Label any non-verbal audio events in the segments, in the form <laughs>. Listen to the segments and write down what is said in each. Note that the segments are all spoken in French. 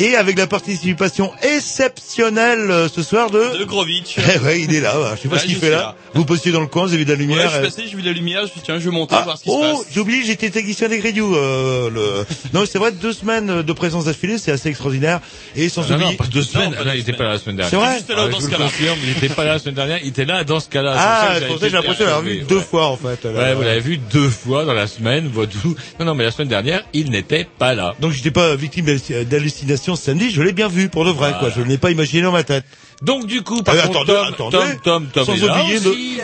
Et avec la participation exceptionnelle euh, ce soir de. De Grovitch. Eh ouais, il est là. voilà. Je sais pas Ouais, ce qu'il je fait suis là. là. Vous postez dans le coin, vous avez de la Ouais, lumière. je suis euh, passé, j'ai vu la lumière, je me suis dit, tiens, je vais monter, Ah, voir ce qui se oh, passe. j'ai oublié, j'étais technicien des Grignoux. Euh, le... Non, c'est vrai, deux semaines de présence d'affilée, c'est assez extraordinaire. Et sans Ah Non, non, oublier. pas deux semaines. pas non, il était semaines. pas là la semaine dernière. C'est vrai Juste là, Ah, dans je ce cas-là. confirme, il était pas là la semaine dernière, il était là dans ce cas-là. Ah, ça que j'ai l'impression d'avoir vu deux fois en fait. Ouais, vous l'avez vu deux fois dans la semaine. Non, non, mais la semaine dernière, il n'était pas là. Donc j'étais pas victime d'halluc- d'hallucination samedi, je l'ai bien vu pour de vrai, quoi. Je ne l'ai pas imaginé dans ma tête. Donc du coup, par Ah, contre, attendez, Tom, attendez. Tom, Tom, Tom.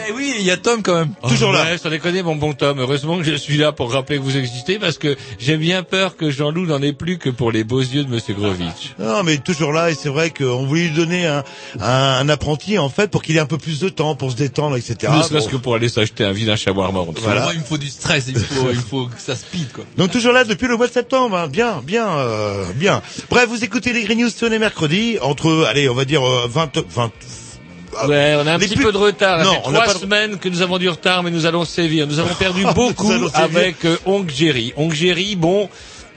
Eh oui, il y a Tom quand même. Toujours là. Ouais, sans déconner, mon bon Tom. Heureusement que je suis là pour rappeler que vous existez, parce que j'ai bien peur que Jean-Loup n'en ait plus que pour les beaux yeux de Monsieur Grovitch. Non, mais toujours là, et c'est vrai qu'on voulait lui donner un, un, un apprenti, en fait, pour qu'il ait un peu plus de temps pour se détendre, etc. ne serait-ce Bon. que pour aller s'acheter un vilain shawarma. Voilà. Moi, il me faut du stress, il faut, il faut que ça speed, quoi. Donc toujours là depuis le mois de septembre, hein. bien, bien, euh, bien. Bref, vous écoutez les Green News tous les mercredis, entre, allez, on va dire euh, 20, 20, Ouais, on a un Les petit plus- peu de retard. Ça Non, fait on n'a trois pas semaines que nous avons du retard, mais nous allons sévir. Nous avons <laughs> perdu Nous beaucoup avec euh, Ongéry. Ongéry, bon,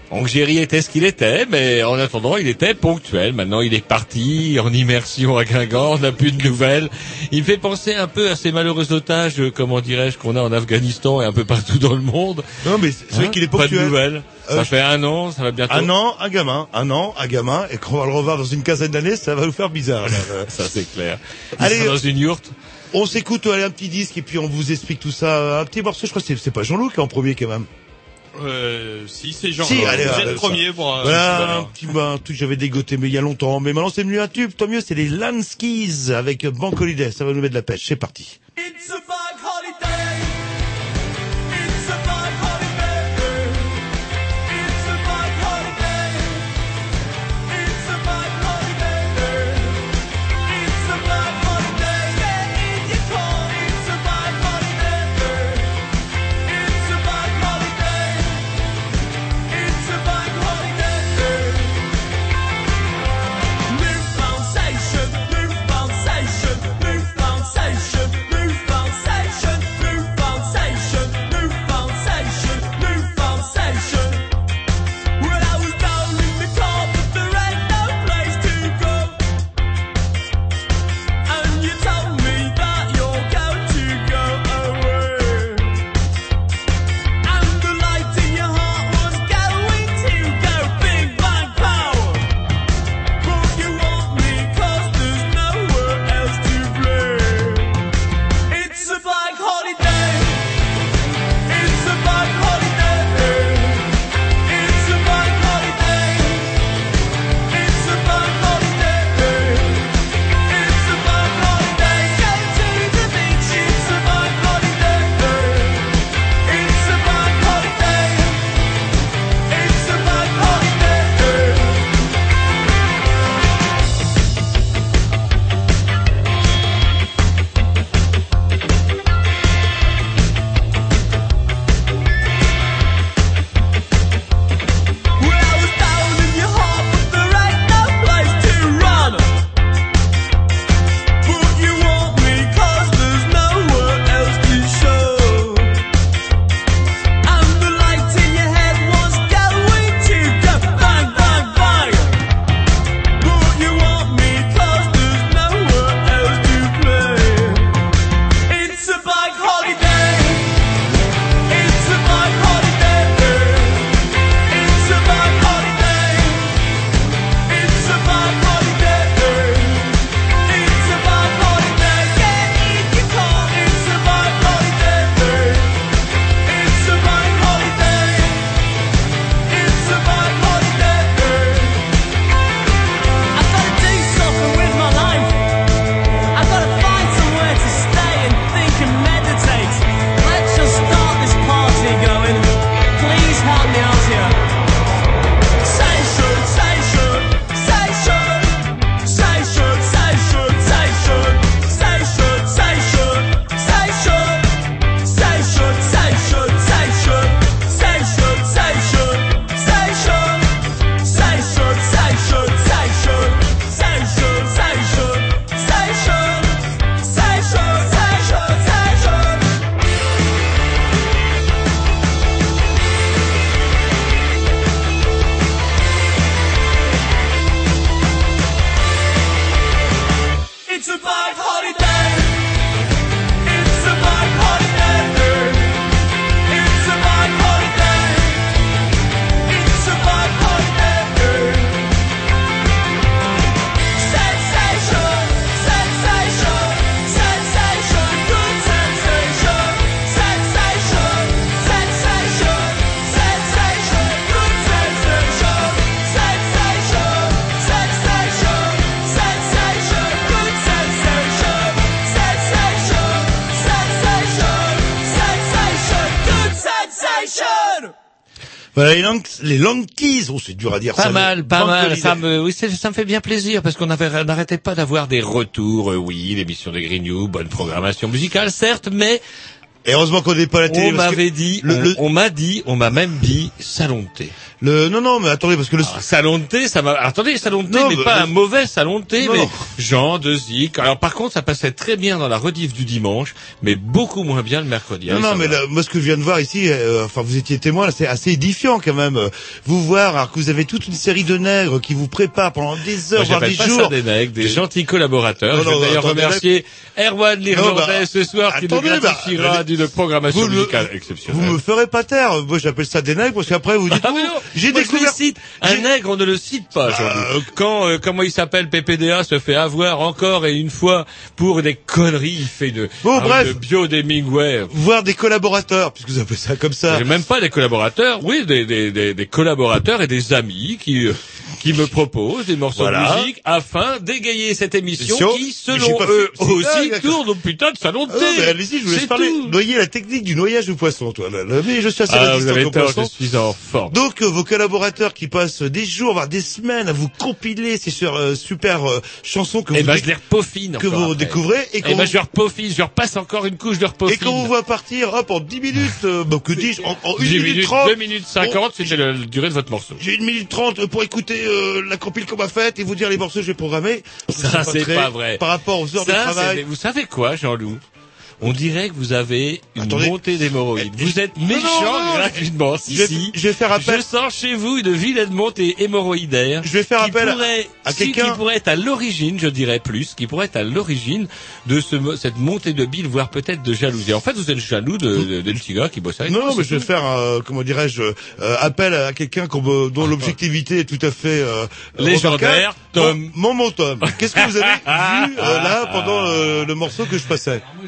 Ongéry était ce qu'il était, mais en attendant, il était ponctuel. Maintenant, il est parti en immersion à Guingamp. On n'a plus de nouvelles. Il fait penser un peu à ces malheureux otages, euh, comment dirais-je, qu'on a en Afghanistan et un peu partout dans le monde. non mais c'est vrai Hein qu'il est Pas de ponctuel. nouvelles. Euh, ça fait un an, ça va bientôt. Un an, un gamin, un an, un gamin, et qu'on va le revoir dans une quinzaine d'années, ça va nous faire bizarre. Euh, <laughs> Ça, c'est clair. Il Allez, dans une yourte. on s'écoute allez, un petit disque et puis on vous explique tout ça. Un petit morceau, je crois que c'est- c'est pas Jean-Loup qui est en premier quand même. Euh, si, c'est genre, Si, allez, j'ai allez, le premier pour, euh, Voilà, voilà. un petit bah, un truc que j'avais dégoté mais il y a longtemps. Mais maintenant c'est devenu un tube, tant mieux, c'est les Landskis avec Bank Holiday, ça va nous mettre de la pêche, c'est parti. It's a Voilà, les, Lank- les oh, c'est dur à dire Pas ça. mal, pas mal. Ça me, oui, ça me fait bien plaisir parce qu'on n'arrêtait pas d'avoir des retours. euh, oui, l'émission des Green News, bonne programmation musicale, certes, mais Et heureusement qu'on n'est pas à la télé. on m'avait dit, le- on, le- on m'a dit, on m'a même dit salon de thé. Le, non, non, mais attendez, parce que le, Ah, salon de thé, ça m'a. Attendez, salon de thé, Non, mais bah, pas un mauvais salon de thé, Non. mais Jean de Zik. Alors par contre, ça passait très bien dans la rediff du dimanche, mais beaucoup moins bien le mercredi. Non, Allez, non, ça mais va. là, moi, ce que je viens de voir ici, euh, enfin, vous étiez témoin, c'est assez édifiant quand même. Vous voir, alors que vous avez toute une série de nègres qui vous préparent pendant des heures, Moi, voire des pas jours. ça des nègres, des gentils collaborateurs. Non, Je non, vais d'ailleurs attendez, remercier Erwan l'Irlandais bah, ce soir qui nous attendez, bah, gratifiera d'une programmation vous musicale Vous exceptionnelle. me ferez pas taire. Moi, j'appelle ça des nègres parce qu'après, vous dites, Ah mais non, j'ai découvert. cite. Un nègre, on ne le cite pas, Jean-Loup. euh, Quand, euh, comment il s'appelle, PPDA se fait avoir encore et une fois pour des conneries, il fait de, Bon, ah, bref. de bio d'Hemingway. voir des collaborateurs, puisque vous appelez ça comme ça. Même pas des collaborateurs, oui, des, des, des, des collaborateurs et des amis qui, euh, qui me proposent des morceaux Voilà. de musique afin d'égayer cette émission qui, selon eux fait- c'est aussi, tourne au putain de salon de Ah thé. allez-y, je vous laisse C'est parler. tout. Noyer la technique du noyage du poisson, toi. Là, là. Mais je suis assez Ah, vous avez tort, je suis en forme. Donc euh, vos collaborateurs qui passent des jours, voire des semaines à vous compiler ces sur, euh, super euh, chansons que Eh vous, dé- je les repaufine que vous après. découvrez et Eh qu'on ben, je leur peaufine, je leur passe encore une couche de et repaufine. qu'on vous voit partir, hop, en 10 minutes, euh, bah, que dis-je, en, en 1 10 minute minutes, 30. 2 minutes 50, c'était la durée de votre morceau. J'ai une minute 30 pour écouter euh, la compile qu'on m'a faite et vous dire les morceaux que j'ai programmés. Ça, c'est pas vrai. Par rapport aux heures de travail. vous savez quoi, Jean-Loup? On dirait que vous avez une Attendez. montée d'hémorroïdes. Eh, Vous je- êtes méchant non, non, gratuitement. Si, je vais- si. je vais faire appel- Je sens chez vous une vilaine montée hémorroïdaire. Je vais faire qui appel à- pourrait, à si, quelqu'un- qui pourrait être à l'origine, je dirais plus, qui pourrait être à l'origine de ce, cette montée de bile, voire peut-être de jalousie. En fait, vous êtes jaloux de, de, de petit gars qui bosse avec Non, non, mais je vais faire, euh, comment dirais-je, euh, appel à quelqu'un dont l'objectivité est tout à fait euh, Légendaire. Tom. Mon, mon, mon Tom. Qu'est-ce que vous avez <laughs> vu euh, là pendant euh, le morceau que je passais? Alors moi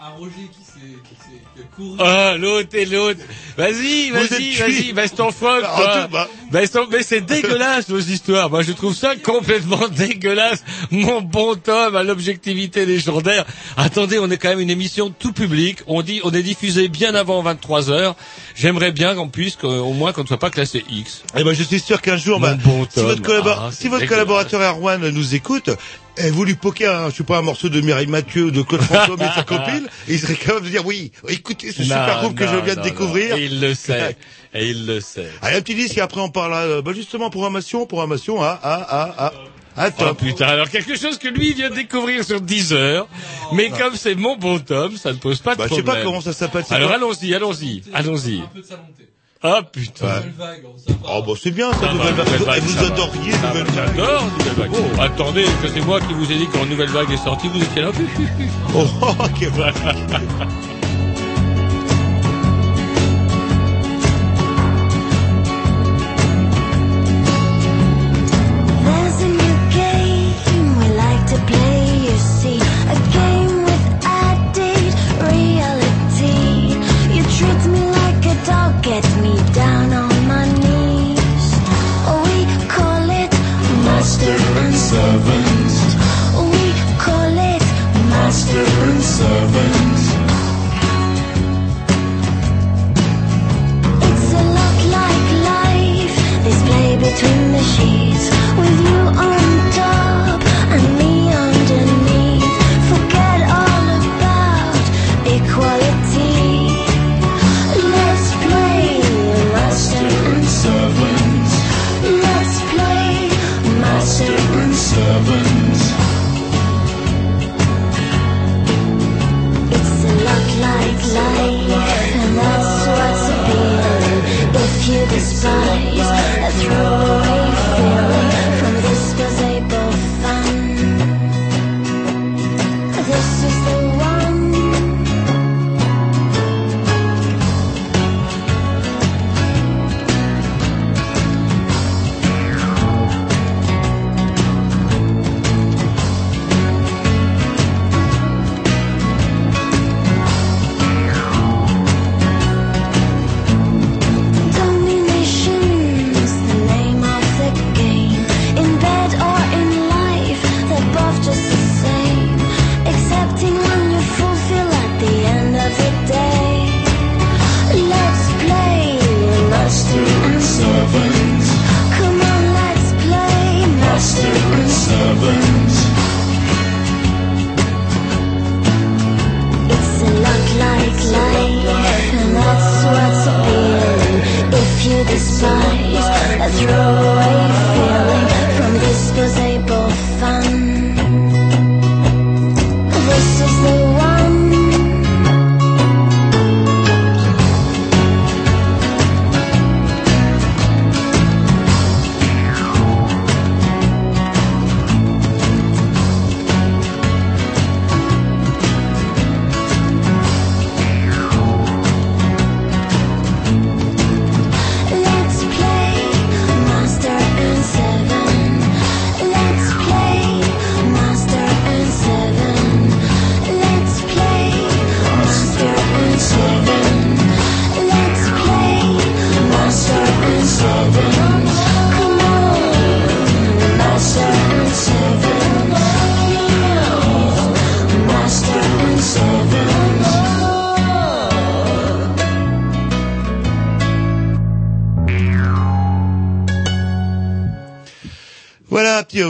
un Roger qui s'est couru. Ah, l'autre et l'autre. Vas-y, vas-y, vas-y, baisse ton phoque, Ah, toi. bah. Baisse ton- mais c'est dégueulasse, vos histoires. Moi, je trouve ça complètement <laughs> dégueulasse. Mon bon Tom, à l'objectivité légendaire. Attendez, on est quand même une émission tout public. On dit, on est diffusé bien avant 23 heures. J'aimerais bien qu'on puisse, qu'au- au moins, qu'on ne soit pas classé X. Eh ben, je suis sûr qu'un jour, bah, bon si Tom. votre, Ah, si votre collaborateur Erwan nous écoute, et vous lui poquez un, je sais pas, un morceau de Mireille Mathieu, de Claude François, mais de sa <laughs> copine, il serait capable de dire oui, écoutez ce super Non, groupe que je non, viens de non, découvrir. non. Et il le <laughs> sait. Et il le sait. Allez, un petit disque et après on parle, euh, bah, justement, programmation, programmation, à, à, à, à, à Oh putain, alors quelque chose que lui vient de découvrir sur 10 heures, mais comme c'est mon bon Tom, ça ne pose pas de Bah, je sais problème. pas comment ça s'appelle. Alors allons-y, allons-y, allons-y. Un peu de. Ah putain. Vague, pas. Oh, bah, c'est bien, ça, Ah, nouvelle bah, vague. Nouvelle Vague, Vous adoriez Ça nouvelle va, vague. J'adore Nouvelle Vague. Oh. Attendez, que c'est moi qui vous ai dit quand Nouvelle Vague est sortie, vous étiez là. Oh, <laughs> ok. There's <laughs>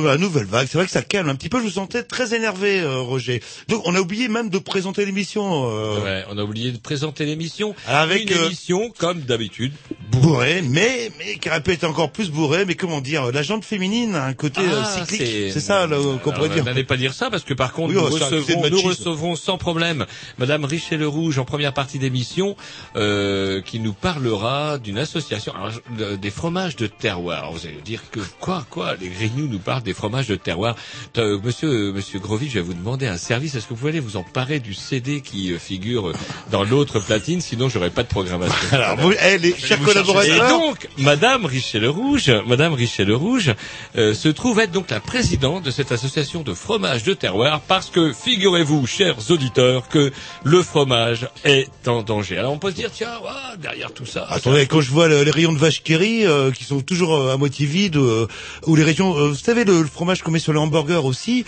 Euh, nouvelle vague. C'est vrai que ça calme un petit peu. Je vous sentais très énervé, euh, Roger. Donc, on a oublié même de présenter l'émission. Euh, Ouais, on a oublié de présenter l'émission. Avec, une euh, émission comme d'habitude. Bourré, mais mais qui aurait pu être encore plus bourré. Mais comment dire, la jante féminine a un côté euh, Ah, cyclique. C'est ça là, qu'on pourrait dire. N'allez pas dire ça parce que par contre Oui, nous, recevrons, nous recevrons sans problème Madame Richet le Rouge en première partie d'émission euh, qui nous parlera d'une association alors, de- des fromages de terroir. Alors, vous allez dire que quoi quoi les Grignoux nous parlent des fromages de terroir. Euh, monsieur Monsieur Grovy, je vais vous demander un service. Est-ce que vous pouvez aller vous emparer du CD qui euh, figure dans l'autre platine? Sinon j'aurai pas de programmation. <laughs> Alors, vous, eh, les chers Et donc, Madame Richet le Rouge, Madame Richet le Rouge, euh, se trouve être donc la présidente de cette association de fromage de terroir parce que figurez-vous, chers auditeurs, que le fromage est en danger. Alors on peut se dire tiens, derrière tout ça. Attendez, quand je vois le- les rayons de vache qui rit, euh, qui sont toujours euh, à moitié vides, euh, ou les rayons, euh, vous savez, le, le fromage qu'on met sur les hamburgers aussi,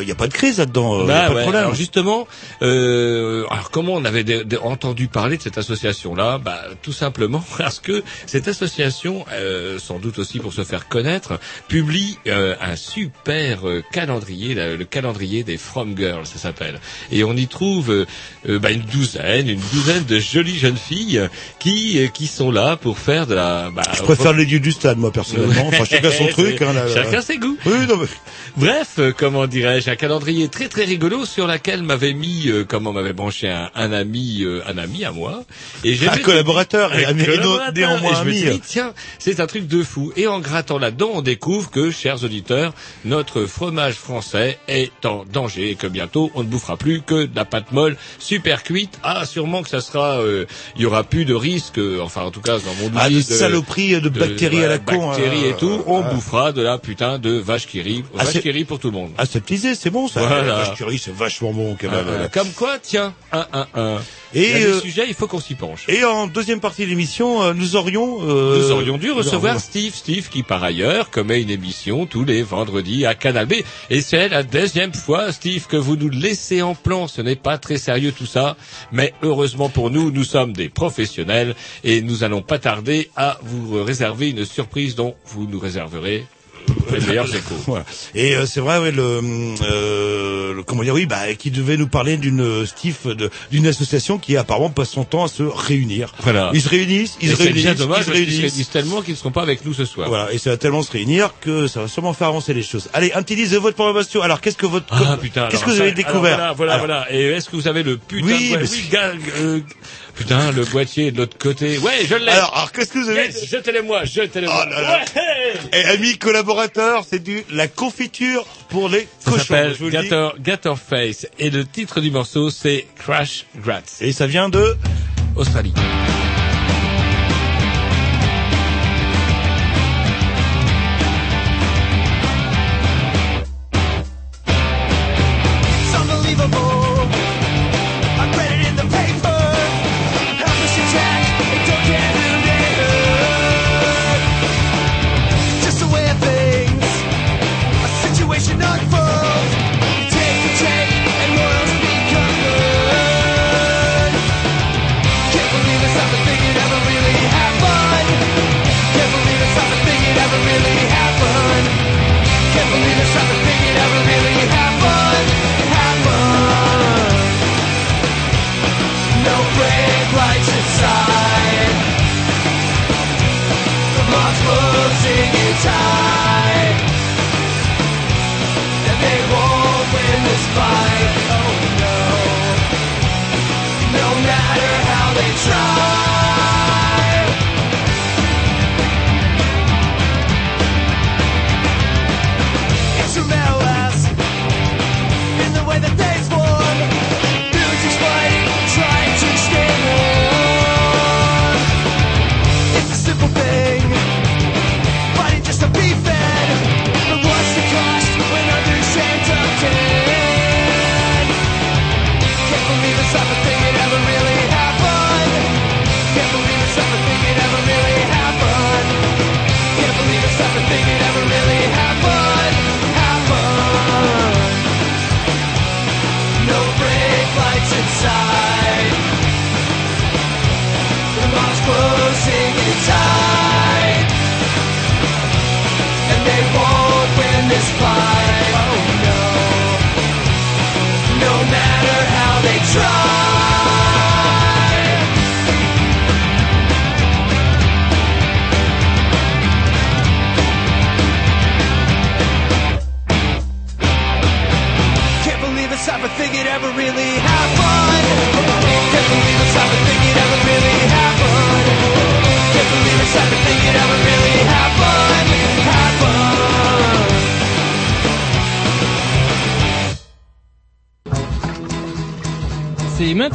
il n'y a pas de crise là-dedans, euh, Bah pas de ouais, problème. alors justement, euh, alors comment on avait entendu parler de cette association-là? Bah tout simplement <laughs> parce que cette association, euh, sans doute aussi pour se faire connaître, publie euh, un super euh, calendrier, le calendrier des From Girls, ça s'appelle. Et on y trouve euh, euh, bah, une douzaine, une douzaine de jolies jeunes filles qui euh, qui sont là pour faire de la. Bah, je préfère les dieux du stade, moi, personnellement. Enfin, chacun son <laughs> truc. Hein, là. Chacun ses goûts. Oui, non, mais... Bref, euh, comment dirais-je, un calendrier très très rigolo sur laquelle m'avait mis, euh, comment m'avait branché un, un ami, euh, un ami à moi. Et j'ai Un collaborateur et un ami- et je me dit, tiens, c'est un truc de fou. Et en grattant là-dedans, on découvre que, chers auditeurs, notre fromage français est en danger et que bientôt on ne bouffera plus que de la pâte molle super cuite. Ah, sûrement que ça sera, euh, il y aura plus de risque, euh, enfin en tout cas dans mon Ah, de oublié saloperies de, bactéries à la con. bactéries euh, et tout, on euh, bouffera de la putain de vache qui rit, Ah, vache qui rit pour tout le monde. Aseptisé, c'est bon ça. Voilà. La vache qui rit, c'est vachement bon quand Ah, même. voilà. Comme quoi, tiens, un, un, un. Et, Il y a des euh, sujets, il faut qu'on s'y penche. Et en deuxième partie de l'émission, euh, nous aurions... euh, Nous aurions dû recevoir Steve, Steve qui par ailleurs commet une émission tous les vendredis à Canal B. Et c'est la deuxième fois, Steve, que vous nous laissez en plan. Ce n'est pas très sérieux tout ça, mais heureusement pour nous, nous sommes des professionnels et nous allons pas tarder à vous réserver une surprise dont vous nous réserverez les meilleurs échos. Voilà. Et euh, c'est vrai, ouais, le, euh, le- comment dire, oui, bah, qui devait nous parler d'une euh, Steve, d'une association qui apparemment passe son temps à se réunir. Voilà. Ils se réunissent, ils se réunissent, bien ils se réunissent. tellement qu'ils ne seront pas avec nous ce soir. Voilà, et ça va tellement se réunir que ça va sûrement faire avancer les choses. Allez, un petit disque de votre programmation. Alors, qu'est-ce que votre, Ah putain. qu'est-ce que vous avez découvert Voilà, voilà, Alors, voilà. Et est-ce que vous avez le putain Oui, de oui, euh, putain, le boîtier de l'autre côté. Ouais, je l'ai. Alors, alors, qu'est-ce que vous avez Yes, Jetez-les-moi, jetez-les-moi. Oh là là. Ouais. Et amis collaborateurs, c'est du la confiture pour les Ça cochons. s'appelle je vous le dis. Gator, Gator Face et le titre du morceau c'est Crash Grats, Et ça vient de Australie.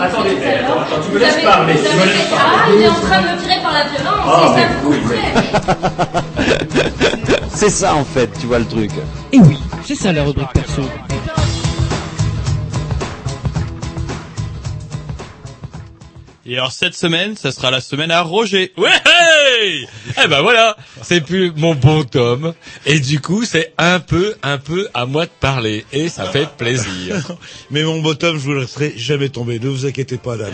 Attendez, attends, attends, tu me laisses parler, tu me laisses Ah, il est en train de me tirer par la violence, Ah, c'est ça vous. <laughs> C'est ça en fait, tu vois le truc. Et oui, c'est ça la rubrique perso. Et alors cette semaine, ça sera la semaine à Roger. Ouais hey Eh ben voilà, c'est plus mon bon tome. Et du coup, c'est un peu, un peu à moi de parler. Et ça fait plaisir. <laughs> Mais mon bottom, je vous laisserai jamais tomber. Ne vous inquiétez pas, là.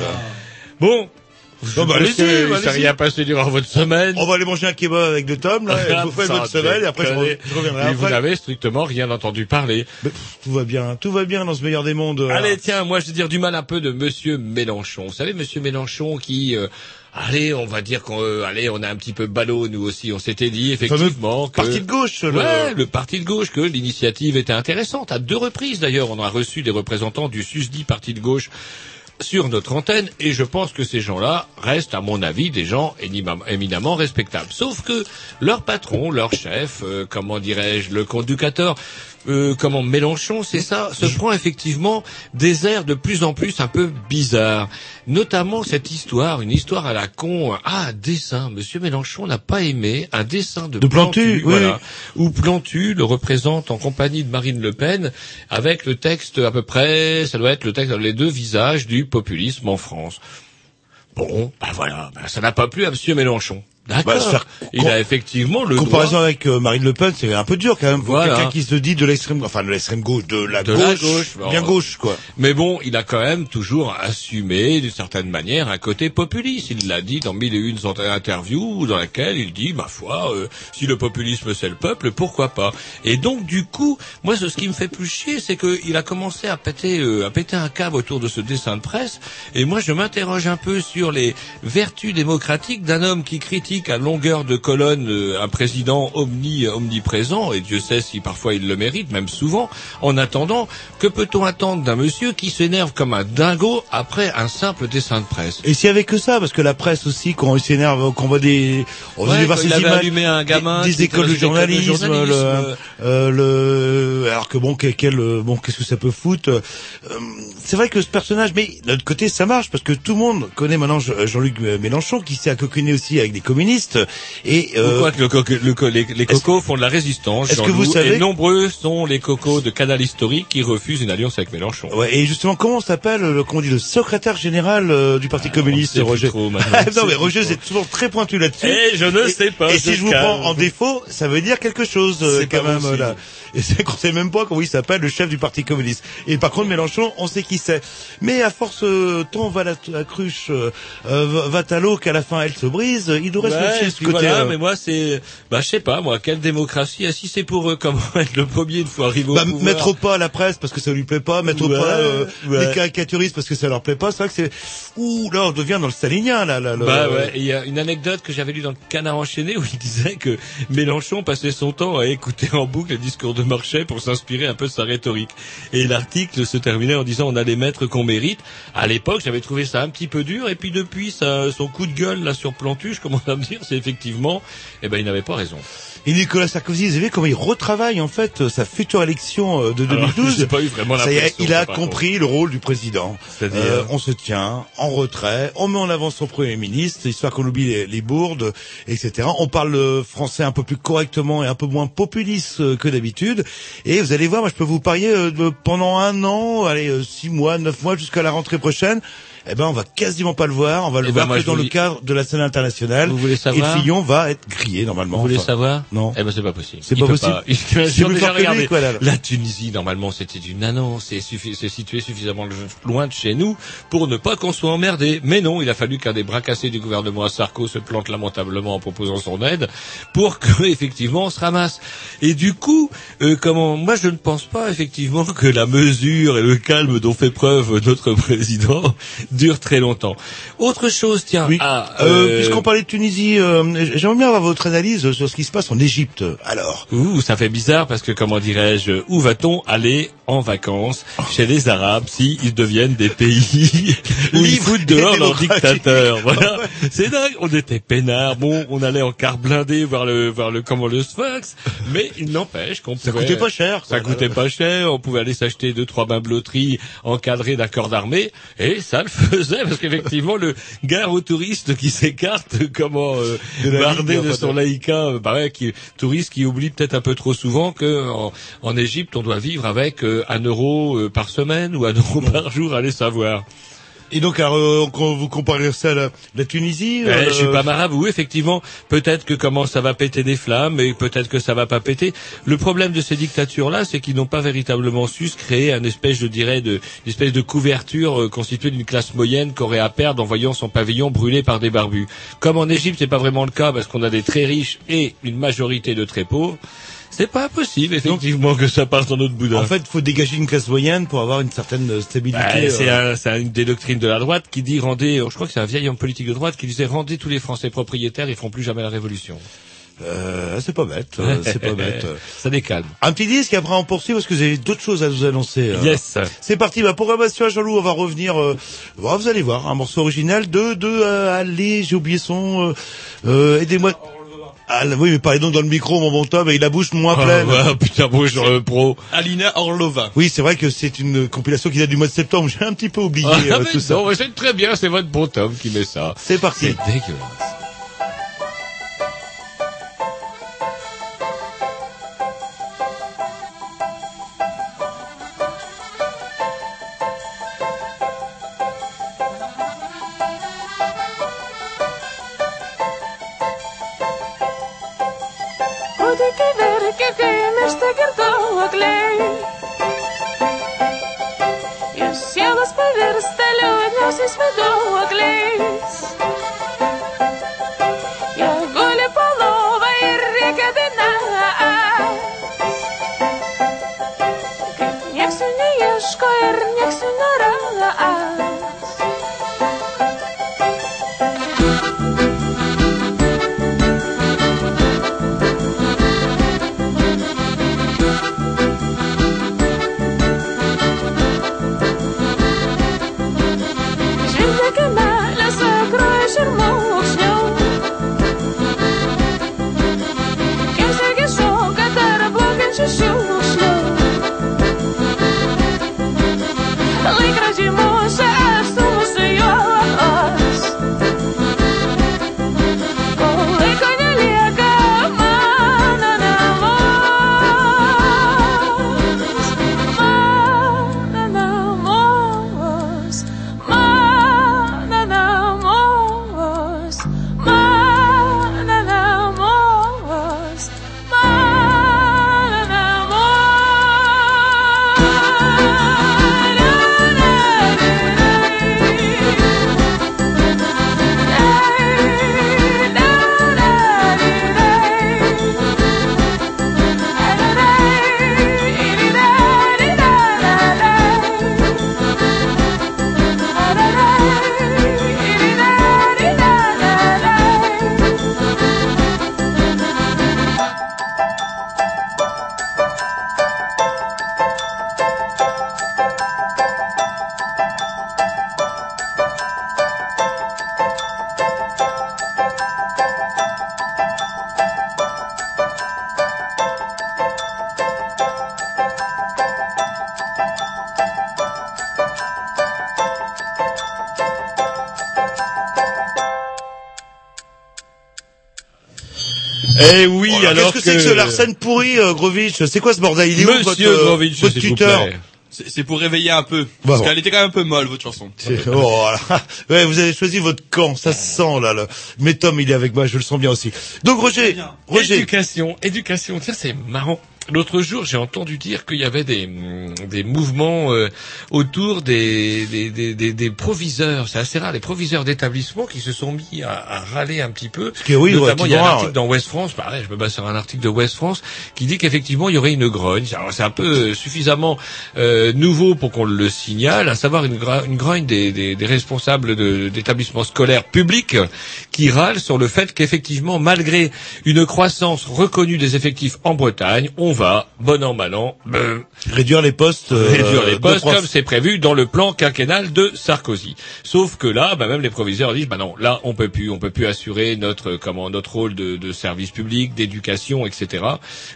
Bon. Non, bah, allez-y, allez-y. rien passé durant votre semaine. On va aller manger un kebab avec le Tom, là, et je vous fais Sans votre semaine, et après je, reviendrai Et Vous après. n'avez strictement rien entendu parler. Mais, pff, tout va bien, tout va bien dans ce meilleur des mondes. euh. Allez, tiens, moi je vais dire du mal un peu de Monsieur Mélenchon. Vous savez, Monsieur Mélenchon qui, euh, allez, on va dire qu'on, euh, allez, on a un petit peu ballot nous aussi. On s'était dit effectivement que Parti de gauche, le... Ouais, le parti de gauche, que l'initiative était intéressante. À deux reprises, d'ailleurs, on a reçu des représentants du susdit parti de gauche sur notre antenne, et je pense que ces gens-là restent, à mon avis, des gens éminemment respectables. Sauf que leur patron, leur chef, euh, comment dirais-je, le conducteur, euh, comment Mélenchon, c'est ça, se prend effectivement des airs de plus en plus un peu bizarres. Notamment cette histoire, une histoire à la con, ah, un dessin. Monsieur Mélenchon n'a pas aimé un dessin de, De Plantu, oui. voilà, où Plantu le représente en compagnie de Marine Le Pen avec le texte à peu près, ça doit être le texte, les deux visages du populisme en France. Bon, ben voilà, ben ça n'a pas plu à Monsieur Mélenchon. D'accord. Bah, faire Il a effectivement le Comparaison droit avec euh, Marine Le Pen, c'est un peu dur quand même. pour Voilà. Quelqu'un qui se dit de l'extrême, enfin de l'extrême gauche, de la De gauche, la gauche, bien bon. gauche quoi. Mais bon, il a quand même toujours assumé, d'une certaine manière, un côté populiste. Il l'a dit dans mille et une interviews dans laquelle il dit, ma foi, euh, si le populisme c'est le peuple, pourquoi pas Et donc, du coup, moi, ce, ce qui me fait plus chier, c'est qu'il a commencé à péter, euh, à péter un câble autour de ce dessin de presse. Et moi, je m'interroge un peu sur les vertus démocratiques d'un homme qui critique à longueur de colonne euh, un président omni, omniprésent, et Dieu sait si parfois il le mérite, même souvent. En attendant, que peut-on attendre d'un monsieur qui s'énerve comme un dingo après un simple dessin de presse? Et s'il y avait que ça, parce que la presse aussi, quand on s'énerve, qu'on voit des, on Ouais, quand il avait images, allumé un gamin des, des écoles de journalisme, journalisme, le, euh. euh, le, alors que bon, quel, euh, bon, qu'est-ce que ça peut foutre euh, C'est vrai que ce personnage, mais d'un autre côté, ça marche parce que tout le monde connaît maintenant Jean- Jean-Luc Mélenchon, qui s'est accoquiné aussi avec des communistes. Communiste. Et euh, Pourquoi que le coco- le co- les, les cocos font de la résistance est-ce que vous savez- Et nombreux sont les cocos de Canal Historique qui refusent une alliance avec Mélenchon. Ouais, et justement, comment s'appelle le, comment on dit, le secrétaire général euh, du Parti communiste, sait plus Roger trop. <laughs> Ah, Non, mais Roger, c'est toujours très pointu là-dessus. Eh, je ne sais pas. Et si je vous prends en défaut, ça veut dire quelque chose euh, quand même possible. là. Et c'est qu'on sait même pas comment il s'appelle le chef du Parti communiste. Et par contre Mélenchon, on sait qui c'est. Mais à force euh, tant va la, la cruche, euh, euh, va à l'eau qu'à la fin elle se brise. Il nous reste Ouais, et ce côté. voilà, euh, mais moi c'est, bah je sais pas moi, quelle démocratie. Ah, si c'est pour eux, comment <laughs> être le premier une fois arrivé au bah, pouvoir mettre au pas la presse parce que ça lui plaît pas, mettre Ouais, au pas euh, ouais. les caricaturistes parce que ça leur plaît pas. C'est vrai que c'est ouh là on devient dans le stalinien là. là. Bah ouais, il y a une anecdote que j'avais lue dans le Canard enchaîné où il disait que Mélenchon passait son temps à écouter en boucle les discours de Marchais pour s'inspirer un peu de sa rhétorique. Et l'article se terminait en disant on a les maîtres qu'on mérite. À l'époque, j'avais trouvé ça un petit peu dur et puis depuis son coup de gueule là sur Plantuche, comment à me dire, c'est effectivement, eh ben il n'avait pas raison. Et Nicolas Sarkozy, vous avez vu comment il retravaille en fait euh, sa future élection euh, de Alors, 2012 <laughs> j'ai pas eu vraiment Ça y est, l'impression, il a compris le rôle du président. C'est-à-dire Euh, on se tient en retrait, on met en avant son premier ministre, histoire qu'on oublie les, les bourdes, etc. On parle français un peu plus correctement et un peu moins populiste que d'habitude. Et vous allez voir, moi je peux vous parier euh, pendant un an, allez six mois, neuf mois jusqu'à la rentrée prochaine. Eh ben, on va quasiment pas le voir. On va le Eh ben, voir que dans le cadre de la scène internationale. Vous voulez Et savoir Fillon va être grillé normalement. Vous voulez Enfin, savoir Non. Eh ben c'est pas possible. C'est pas possible Il <laughs> déjà regardé. quoi, là. La Tunisie, normalement, c'était une annonce. C'est suffi- c'est situé suffisamment loin de chez nous pour ne pas qu'on soit emmerdé. Mais non, il a fallu qu'un des bras cassés du gouvernement à Sarko se plante lamentablement en proposant son aide pour que <laughs> effectivement on se ramasse. Et du coup, euh, comment Moi, je ne pense pas effectivement que la mesure et le calme dont fait preuve notre président durent très longtemps. Autre chose, tiens. Oui. ah, Euh, euh, Puisqu'on parlait de Tunisie, euh, j'aimerais bien avoir votre analyse sur ce qui se passe en Égypte. Alors, Ouh, ça fait bizarre parce que comment dirais-je, où va-t-on aller en vacances chez les Arabes si ils deviennent des pays où ils foutent dehors leurs dictateurs Voilà, <laughs> c'est dingue. On était peinards. Bon, on allait en car blindé voir le voir le comment le Sphinx, mais il n'empêche qu'on ça pouvait. coûtait pas cher. Ça coûtait pas cher, on pouvait aller s'acheter deux trois bains encadrés d'un corps d'armée et ça le faisait parce qu'effectivement le gare au touriste qui s'écarte comment euh, De bardé ligne, de son laïka, euh, bah ouais, qui touriste qui oublie peut-être un peu trop souvent que en, en Égypte on doit vivre avec euh, un euro euh, par semaine ou un euro par jour, allez savoir. Et donc, alors, euh, vous comparez ça à la, la Tunisie, Eh, euh, je suis pas marabout, effectivement. Peut-être que comment ça va péter des flammes, et peut-être que ça va pas péter. Le problème de ces dictatures-là, c'est qu'ils n'ont pas véritablement su se créer un espèce, je dirais, de, une espèce de couverture euh, constituée d'une classe moyenne qu'aurait à perdre en voyant son pavillon brûlé par des barbus. Comme en Égypte, c'est pas vraiment le cas parce qu'on a des très riches et une majorité de très pauvres. C'est pas impossible, effectivement, que ça parte dans notre boudin. En fait, il faut dégager une classe moyenne pour avoir une certaine euh, stabilité. Ouais, c'est euh, un- une des doctrines de la droite qui dit rendez, je crois que c'est un vieil homme politique de droite qui disait rendez tous les Français propriétaires, ils feront plus jamais la révolution. euh, c'est pas bête. euh, c'est pas bête. <laughs> Ça décalme. Un petit disque, après on poursuit parce que vous avez d'autres choses à nous annoncer. euh. Yes. C'est parti, ma programmation à Jean-Loup, on va revenir, euh, vous allez voir, un morceau original de, de, euh, allez, j'ai oublié son, euh, euh, aidez-moi. Ah, oui, mais parlez donc dans le micro, mon bon Tom, et la bouche moins Ah, pleine. ouais, putain, bon, sur le pro. Alina Orlova. Oui, c'est vrai que c'est une compilation qui date du mois de septembre, j'ai un petit peu oublié Ah, euh, tout ça. non, mais c'est très bien, c'est votre bon Tom qui met ça. C'est parti. C'est dégueulasse. Kūdikiai verkia, kai mišta girdo akliai. Ir sielas pavirsta liūdniausiais meduokliais. Jie guli palova ir reikia daina. Kaip nieks jų neieško ir nieks jų nėra. Qu'est-ce que c'est que ce Larsen pourri, euh, Grovitch? C'est quoi ce bordel? Il est où votre, Monsieur euh, tuteur? C'est pour réveiller un peu. Bah, parce bon. qu'elle était quand même un peu molle, votre chanson. C'est- Oh, voilà. ouais, vous avez choisi votre camp, ça se sent là. là. Mais Tom, il est avec moi, je le sens bien aussi. Donc Roger, Roger, Éducation, éducation. Tiens, c'est marrant. L'autre jour, j'ai entendu dire qu'il y avait des, mm, des mouvements euh, autour des, des, des, des, des proviseurs. C'est assez rare, les proviseurs d'établissements qui se sont mis à, à râler un petit peu. oui, Notamment, il y a un article dans West France, pareil, je me base sur un article de West France, qui dit qu'effectivement, il y aurait une grogne. Alors, c'est un peu euh, suffisamment euh, nouveau pour qu'on le signale, à savoir une, une grogne des, des, des responsables de- d'établissements scolaires publics qui râlent sur le fait qu'effectivement, malgré une croissance reconnue des effectifs en Bretagne, on va, bon an, mal an, réduire les postes. euh, réduire les postes profs. comme c'est prévu dans le plan quinquennal de Sarkozy. Sauf que là, bah, même les proviseurs disent, bah non, là on peut plus, on peut plus assurer notre comment notre rôle de, de service public, d'éducation, etc.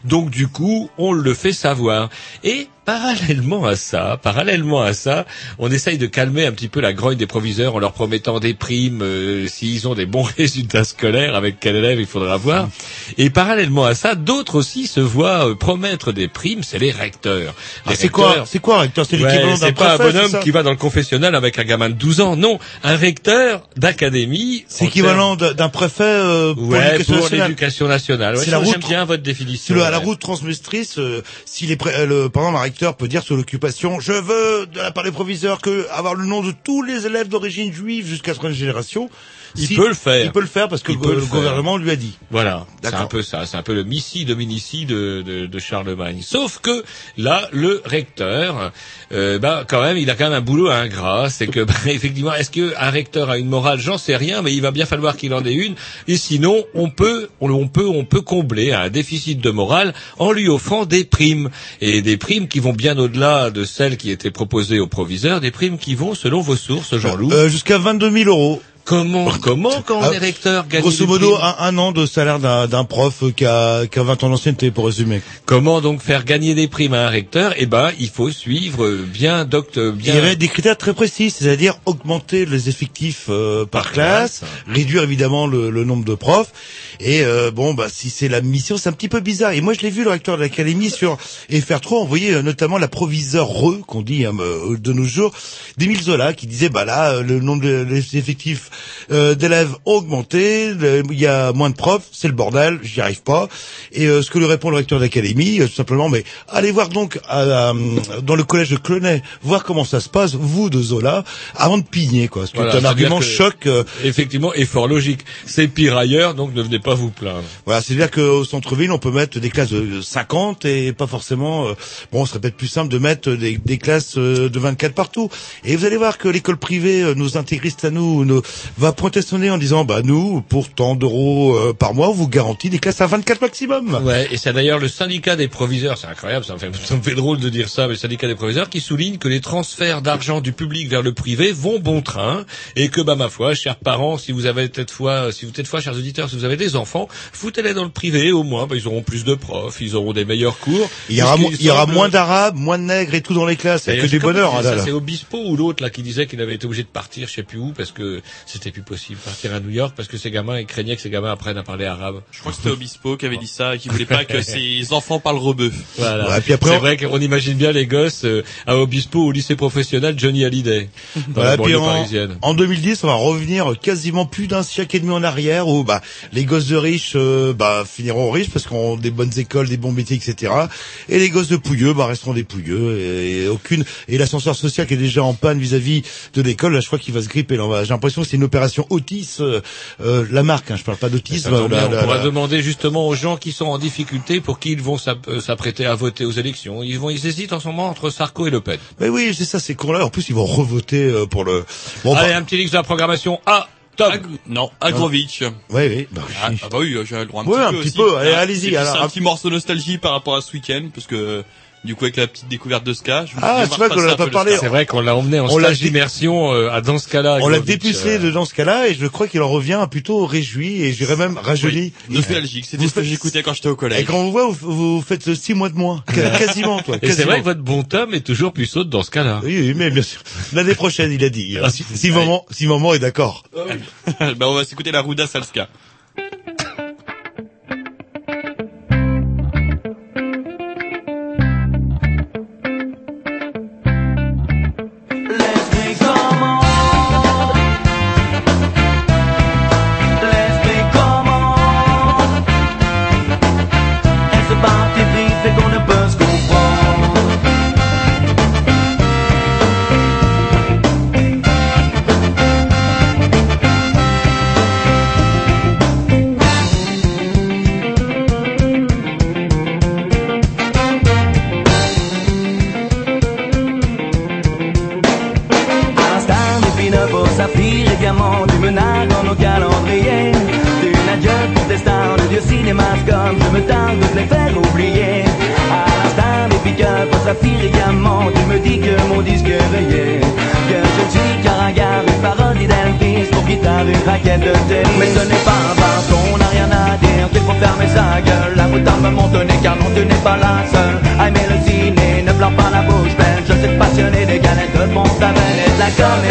Donc du coup, on le fait savoir. Et parallèlement à ça, parallèlement à ça, on essaye de calmer un petit peu la grogne des proviseurs en leur promettant des primes euh, s'ils ont des bons <laughs> résultats scolaires. Avec quel élève il faudra voir. Et parallèlement à ça, d'autres aussi se voient euh, promettre des primes. C'est les recteurs. Ah, c'est quoi C'est quoi, recteur C'est Ouais, l'équivalent d'un c'est pas un bonhomme qui va dans le confessionnal avec un gamin de 12 ans. Non, un recteur d'académie. C'est en équivalent d'un d'un préfet euh, pour Ouais, l'éducation nationale. nationale. Ouais, C'est la route- bien votre définition. le, à la ouais. route transmestrice, euh, si les pré- euh, le, par exemple, un recteur peut dire sur l'occupation, je veux, de la part des proviseurs, que avoir le nom de tous les élèves d'origine juive jusqu'à troisième génération. Il Si- peut le faire. Il peut le faire parce que le, gouvernement lui a dit. Voilà, c'est un peu ça, c'est un peu le missi dominici de, de, de Charlemagne. Sauf que là, le recteur, euh, bah quand même, il a quand même un boulot ingrat. C'est que <laughs> bah, effectivement, est-ce que un recteur a une morale? J'en sais rien, mais il va bien falloir qu'il en ait une. Et sinon, on peut, on, on peut, on peut combler un déficit de morale en lui offrant des primes et des primes qui vont bien au-delà de celles qui étaient proposées aux proviseurs, des primes qui vont selon vos sources, Jean-Loup. Euh, jusqu'à 22 000 euros. Comment, comment quand on Ah, est recteur, gagner Grosso modo, un, un an de salaire d'un d'un prof qui a, qui a 20 ans d'ancienneté, pour résumer. Comment donc faire gagner des primes à un recteur? Eh ben, il faut suivre bien docteur, Il bien. y avait des critères très précis, c'est-à-dire augmenter les effectifs euh, par, Par classe, classe. réduire évidemment le, le nombre de profs. Et euh, bon, bah si c'est la mission, c'est un petit peu bizarre. Et moi, je l'ai vu le recteur de l'académie sur FR3 envoyer euh, notamment la proviseure re qu'on dit hein, euh, de nos jours, d'Émile Zola, qui disait bah là euh, le nombre effectifs euh, d'élèves ont augmenté, il y a moins de profs, c'est le bordel, j'y arrive pas. Et euh, ce que lui répond le recteur de l'académie, euh, tout simplement, mais allez voir donc à, à, dans le collège de Clenay, voir comment ça se passe, vous de Zola, avant de pigner quoi. Voilà, c'est un argument choc. euh, Effectivement, et fort logique. C'est pire ailleurs, donc ne venez pas vous plaindre. Voilà, c'est-à-dire qu'au centre-ville, on peut mettre des classes de 50 et pas forcément. euh, bon, ce serait peut-être plus simple de mettre des, des classes euh, de 24 partout. Et vous allez voir que l'école privée, euh, nos intégristes à nous, nos, va nez en disant, bah nous, pour tant d'euros euh, par mois, on vous garantit des classes à 24 maximum. Ouais, et c'est d'ailleurs le syndicat des proviseurs, c'est incroyable, ça me, fait, ça me fait drôle de dire ça, mais le syndicat des proviseurs qui souligne que les transferts d'argent du public vers le privé vont bon train et que, bah ma foi, chers parents, si vous avez peut-être fois, si vous peut-être fois, chers auditeurs, si vous avez des enfants, foutez-les dans le privé, au moins, bah, ils auront plus de profs, ils auront des meilleurs cours. Il y aura, Puisqu'il mo- il y aura semble- moins d'arabes, moins de nègres et tout dans les classes. D'ailleurs, que du bonheur. hein. C'est Obispo ou l'autre là qui disait qu'il avait été obligé de partir, je sais plus où, parce que c'était plus possible, partir à New York parce que ses gamins, ils craignaient que ses gamins apprennent à parler arabe. Je crois que c'était Obispo qui avait dit ça et qui voulait pas que <laughs> ses enfants parlent rebeu. Voilà. Ouais, puis après, c'est on- vrai qu'on imagine bien les gosses euh, à Obispo au lycée professionnel Johnny Hallyday dans Voilà, la puis en, parisienne. en 2010, on va revenir quasiment plus d'un siècle et demi en arrière où bah, les gosses de riches euh, bah, finiront riches parce qu'on a des bonnes écoles, des bons métiers, etc. Et les gosses de pouilleux bah, resteront des pouilleux. Et, et aucune et l'ascenseur social qui est déjà en panne vis-à-vis de l'école, là, je crois qu'il va se gripper. là. J'ai l'impression que c'est une opération Otis, euh, euh, la marque. Hein, je parle pas d'autisme. On la- pourra la- demander justement aux gens qui sont en difficulté pour qui ils vont euh, s'apprêter à voter aux élections. Ils vont, ils hésitent en ce moment entre Sarko et Le Pen. Mais oui, c'est ça, ces cons-là. En plus, ils vont revoter euh, pour le. Bon, Allez, bah, un petit link de la programmation. Ah. Ag- non, Agrovitch. oui, oui. bah, Ah, ah bah oui, j'ai le droit un Ouais, petit un peu petit aussi. peu. Allez, Ah, allez-y, un- un petit morceau de nostalgie par rapport à ce week-end, parce que du coup avec la petite découverte de Ska. Je me Ah, c'est vrai qu'on en a repassé un pas parlé. C'est vrai qu'on l'a emmené en On l'a stage d'immersion euh, à dans ce cas-là. On l'a dépucelé euh, de dans ce cas-là et je crois qu'il en revient plutôt réjoui et je dirais même rajeuni. Oui, nostalgique. C'était Vous ce que j'écoutais quand j'étais au Et collège. quand on vous voit, vous, vous faites six mois de moins. Qu- Quasiment, toi. Et c'est quasiment. vrai que votre bon tome est toujours plus saute dans ce cas-là. Oui, oui, mais bien sûr. L'année prochaine, il a dit. Ah, Si, si maman, si maman est d'accord. <laughs> bah on va s'écouter la Ruda Salska. darling.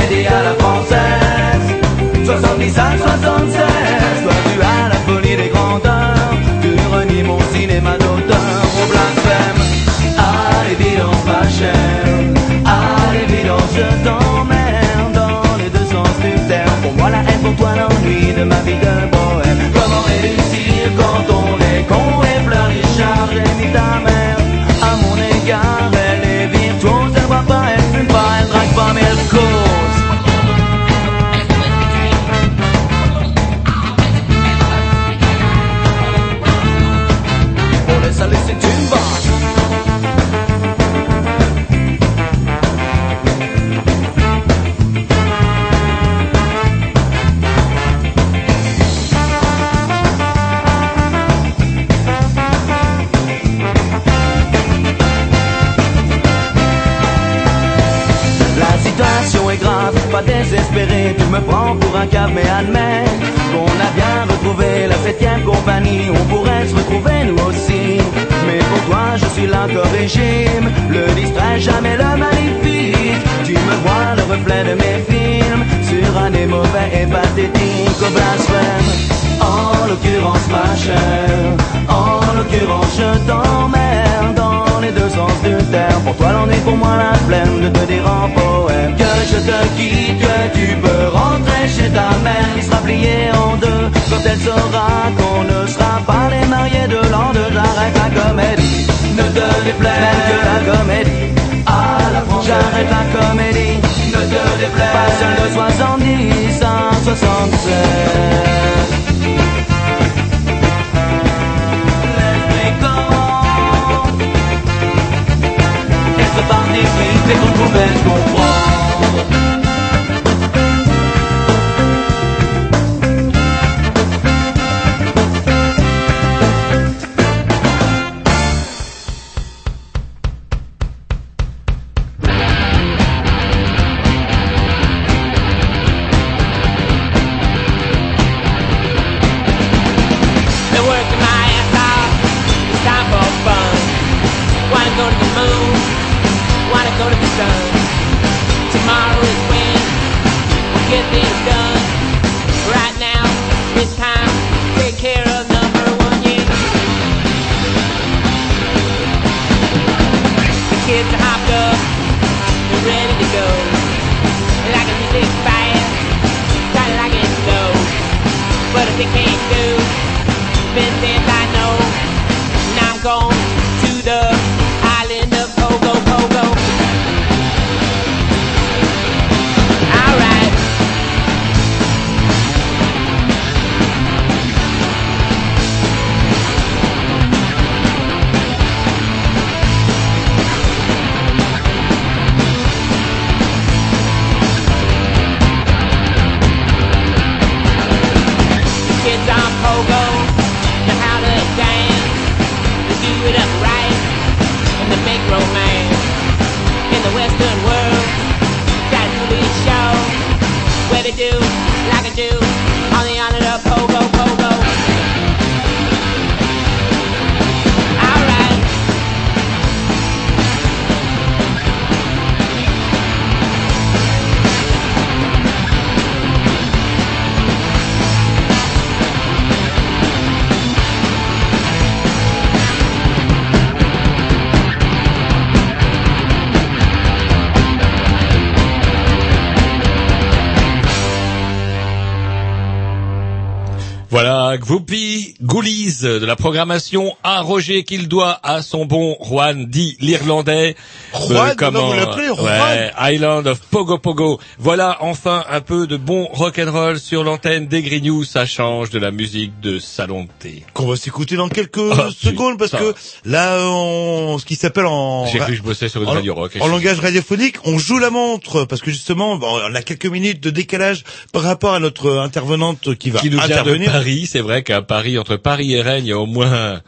de la programmation à Roger qu'il doit à son bon Juan dit l'Irlandais. Juan, euh, comment, vous Juan ouais, Island of Pogo Pogo. Voilà enfin un peu de bon rock'n'roll sur l'antenne des Grignoux. Ça change de la musique de salon de thé. Qu'on va s'écouter dans quelques oh, secondes parce ça. que là, on, ce qui s'appelle en... J'ai cru que je bossais sur une en, radio rock. En langage radiophonique, on joue la montre parce que justement, on a quelques minutes de décalage par rapport à notre intervenante qui va qui nous intervenir. Vient de Paris. C'est vrai qu'à Paris, entre Paris et Rennes, au moins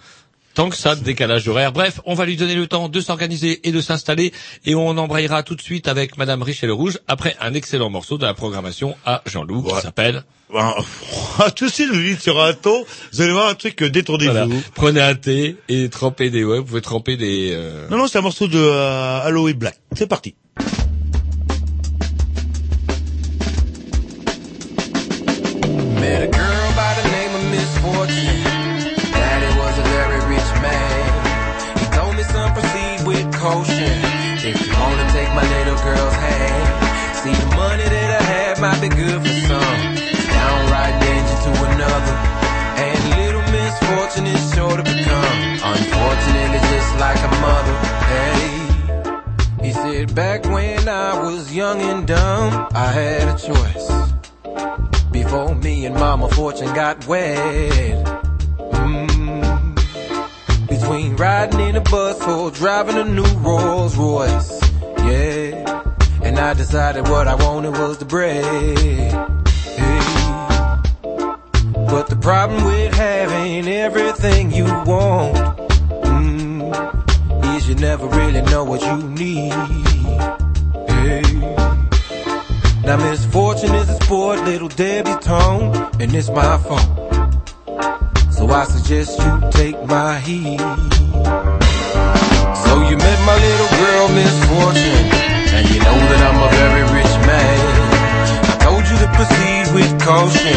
tant que ça de décalage horaire. Bref, on va lui donner le temps de s'organiser et de s'installer et on embrayera tout de suite avec Madame Richel Rouge après un excellent morceau de la programmation à Jean-Loup ouais. qui s'appelle bah, <laughs> tout sais, vous dites sur un ton, vous allez voir un truc, euh, détournez-vous. Voilà. Prenez un thé et trempez des, ouais, vous pouvez tremper des, euh... Non, non, c'est un morceau de euh, Aloe Black. C'est parti. America. Proceed. If you wanna take my little girl's hand, see the money that I have might be good for some. Downright danger to another. And little misfortune is sure to become. Unfortunately, just like a mother. Hey. He said, back when I was young and dumb, I had a choice. Before me and Mama Fortune got wed. Mm. Between riding in a bus or driving a new Rolls Royce. Yeah. And I decided what I wanted was the bread. But the problem with having everything you want mm, is you never really know what you need. Hey. Now misfortune is a sport, little Debbie's tone, and it's my fault. So I suggest you take my heed. So you met my little girl, misfortune, and you know that I'm a very rich man. I told you to proceed with caution.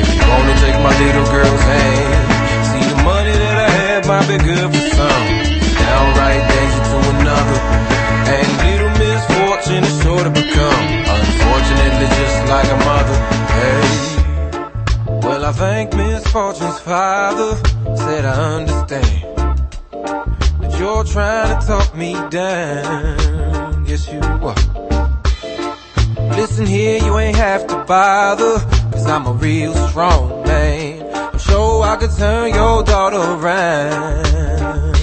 If you wanna take my little girl's hand, see the money that I have might be good for some, downright danger to another. And little misfortune is sure to become, unfortunately, just like a mother. Hey. I thank misfortune's father, said I understand. That you're trying to talk me down. Yes, you are. Listen here, you ain't have to bother, cause I'm a real strong man. I'm sure I could turn your daughter around.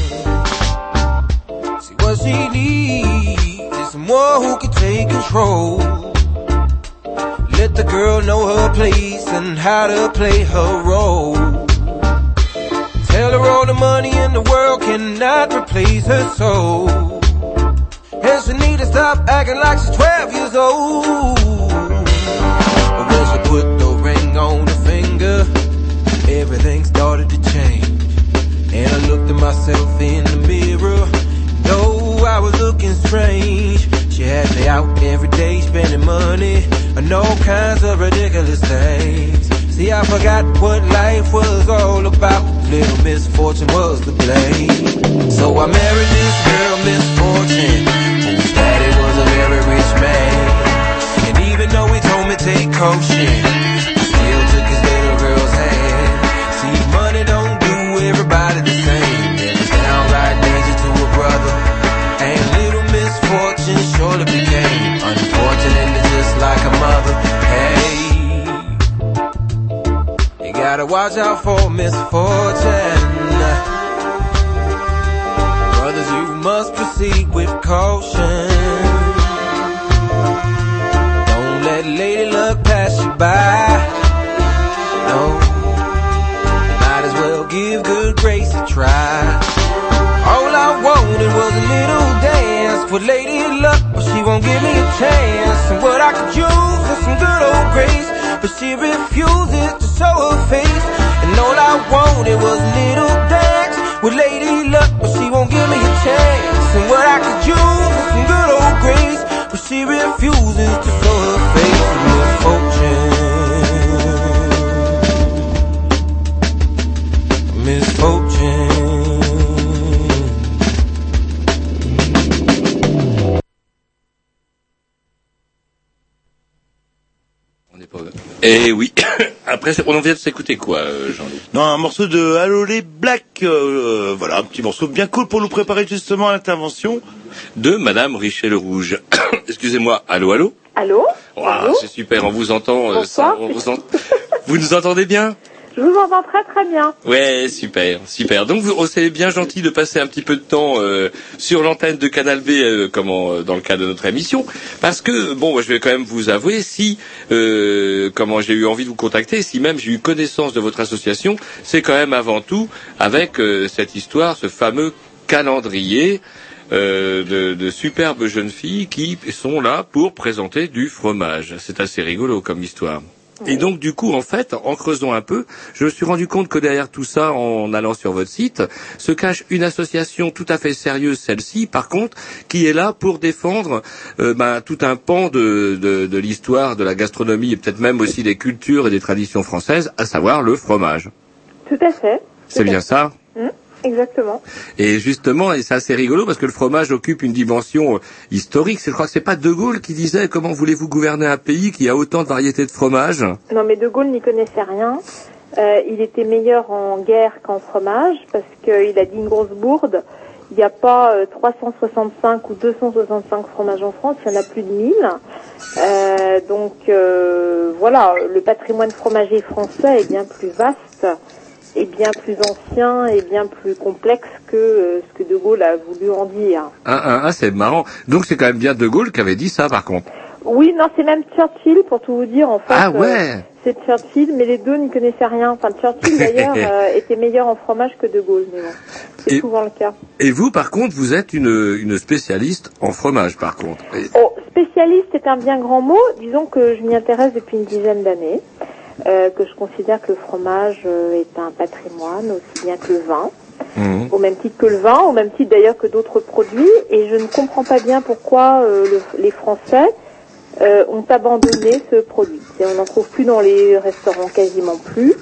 See what she needs is someone who can take control. Girl know her place and how to play her role. Tell her all the money in the world cannot replace her soul. And she need to stop acting like she's 12 years old. But when she put the ring on her finger, everything started to change. And I looked at myself in the mirror. No, I was looking strange. She had me out every day spending money on all kinds of ridiculous things. See, I forgot what life was all about. Little misfortune was to blame. So I married this girl, misfortune, whose daddy was a very rich man. And even though he told me take caution, watch out for misfortune. Brothers, you must proceed with caution. Don't let lady luck pass you by. No, might as well give good grace a try. All I wanted was a little dance with Lady Luck, but she won't give me a chance. And what I could use is some good old grace, but she refuses to show her face. And all I wanted was little dance with Lady Luck, but she won't give me a chance. And what I could use is some good old grace, but she refuses to show her face. Misfortune. Misfortune. Et eh oui. Après, on vient de s'écouter quoi, euh, Jean-Loup Non, un morceau de Aloe Black, euh, voilà, un petit morceau bien cool pour nous préparer justement à l'intervention. De Madame Richel Rouge. <coughs> Excusez-moi. Allô, allô? Allô? Ouah, Allô? C'est super, on vous entend. euh, Bonsoir. ça, on vous, en- vous nous entendez bien? Je vous entends très très bien. Ouais, super, super. Donc vous, oh, c'est bien gentil de passer un petit peu de temps euh, sur l'antenne de Canal B, euh, comment euh, dans le cadre de notre émission, parce que bon, moi, je vais quand même vous avouer si euh, comment j'ai eu envie de vous contacter, si même j'ai eu connaissance de votre association, c'est quand même avant tout avec euh, cette histoire, ce fameux calendrier. euh, de, de superbes jeunes filles qui sont là pour présenter du fromage. C'est assez rigolo comme histoire. Et donc du coup, en fait, en creusant un peu, je me suis rendu compte que derrière tout ça, en allant sur votre site, se cache une association tout à fait sérieuse, celle-ci, par contre, qui est là pour défendre euh, ben, tout un pan de, de, de l'histoire, de la gastronomie et peut-être même aussi des cultures et des traditions françaises, à savoir le fromage. Tout à fait. C'est bien ça? Hmm, Exactement. Et justement, et c'est assez rigolo parce que le fromage occupe une dimension euh, historique. Je crois que c'est pas De Gaulle qui disait comment voulez-vous gouverner un pays qui a autant de variétés de fromage? Non, mais De Gaulle n'y connaissait rien. Euh, il était meilleur en guerre qu'en fromage parce qu'il a dit une grosse bourde. Il n'y a pas euh, 365 ou 265 fromages en France, il y en a plus de 1000. Euh, donc euh, voilà, le patrimoine fromager français est bien plus vaste et bien plus ancien et bien plus complexe que euh, ce que De Gaulle a voulu en dire. Ah, ah, ah, c'est marrant. Donc c'est quand même bien De Gaulle qui avait dit ça, par contre. Oui, non, c'est même Churchill, pour tout vous dire, en fait. Ah euh, ouais c'est Churchill, mais les deux n'y connaissaient rien. Enfin, Churchill, d'ailleurs, <laughs> euh, était meilleur en fromage que De Gaulle, mais bon, c'est souvent le cas. Et vous, par contre, vous êtes une, une spécialiste en fromage, par contre. Oh, spécialiste est un bien grand mot. Disons que je m'y intéresse depuis une dizaine d'années, euh, que je considère que le fromage euh, est un patrimoine aussi bien que le vin. Mhm. au même titre que le vin, au même titre d'ailleurs que d'autres produits, et je ne comprends pas bien pourquoi euh, le- les Français euh, ont abandonné ce produit. Et on n'en trouve plus dans les restaurants, quasiment plus.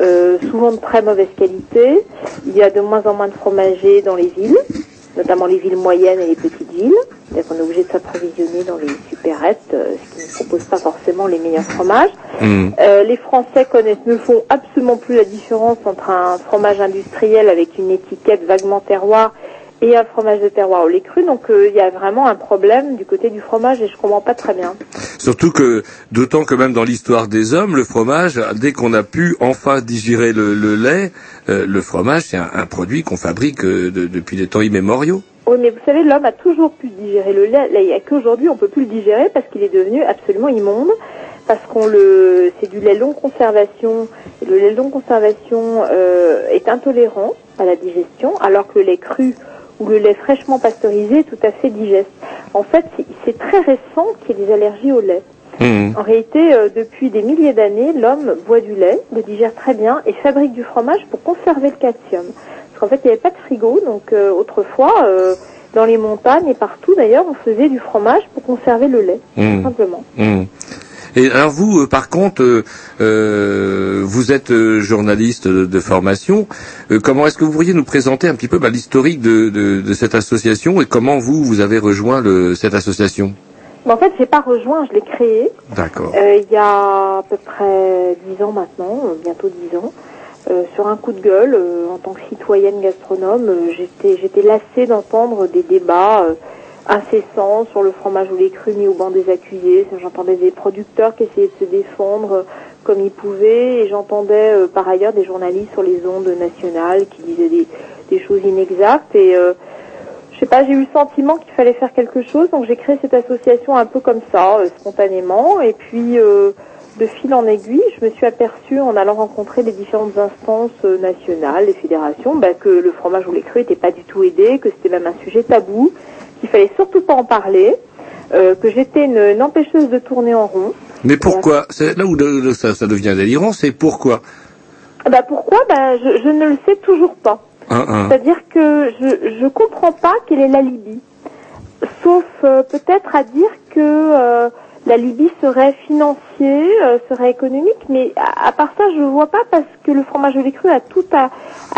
Euh, souvent de très mauvaise qualité. Il y a de moins en moins de fromagers dans les villes, notamment les villes moyennes et les petites villes. C'est-à-dire qu'on est obligé de s'approvisionner dans les supérettes, euh, ce qui ne propose pas forcément les meilleurs fromages. Euh, les Français connaissent, ne font absolument plus la différence entre un fromage industriel avec une étiquette vaguement terroir et un fromage de terroir au lait cru. Donc euh, il y a vraiment un problème du côté du fromage et je comprends pas très bien. Surtout que, d'autant que même dans l'histoire des hommes, le fromage, dès qu'on a pu enfin digérer le, le lait, euh, le fromage, c'est un, un produit qu'on fabrique euh, de- depuis des temps immémoriaux. Oui, mais vous savez, l'homme a toujours pu digérer le lait. Là, il n'y a qu'aujourd'hui, on peut plus le digérer parce qu'il est devenu absolument immonde. Parce qu'on le, c'est du lait longue conservation. Le lait longue conservation euh, est intolérant à la digestion, alors que le lait cru ou le lait fraîchement pasteurisé tout à fait digeste. En fait, c'est- très récent qu'il y ait des allergies au lait. En réalité, euh, depuis des milliers d'années, l'homme boit du lait, le digère très bien et fabrique du fromage pour conserver le calcium. Parce qu'en fait, il n'y avait pas de frigo, donc euh, autrefois, euh, dans les montagnes et partout d'ailleurs, on faisait du fromage pour conserver le lait, tout simplement. Hmm. Et alors vous, euh, par contre, euh, euh, vous êtes journaliste de, de formation. Euh, comment est-ce que vous pourriez nous présenter un petit peu bah, l'historique de, de- de cette association et comment vous, vous avez rejoint le, cette association? En fait, j'ai pas rejoint, je l'ai créé D'accord. euh, il y a à peu près dix ans maintenant, bientôt dix ans. Euh, sur un coup de gueule, euh, en tant que citoyenne gastronome, j'étais j'étais lassée d'entendre des débats incessants sur le fromage ou les cru mis au banc des accusés. J'entendais des producteurs qui essayaient de se défendre comme ils pouvaient, et j'entendais euh, par ailleurs des journalistes sur les ondes nationales qui disaient des, choses inexactes. Et euh, je sais pas, j'ai eu le sentiment qu'il fallait faire quelque chose, donc j'ai créé cette association un peu comme ça, euh, spontanément. Et puis, de fil en aiguille, je me suis aperçue en allant rencontrer les différentes instances nationales, les fédérations, bah, que le fromage ou les cru n'était pas du tout aidé, que c'était même un sujet tabou, qu'il fallait surtout pas en parler, euh, que j'étais une, une empêcheuse de tourner en rond. Mais pourquoi? C'est là où ça, ça devient délirant, c'est pourquoi? Ah Bah pourquoi? Bah, je, je ne le sais toujours pas. C'est-à-dire que je je comprends pas quelle est la Libye. Sauf euh, peut-être à dire que euh, la Libye serait financier, euh, serait économique, mais à, part ça, je vois pas parce que le fromage au lait cru a tout à,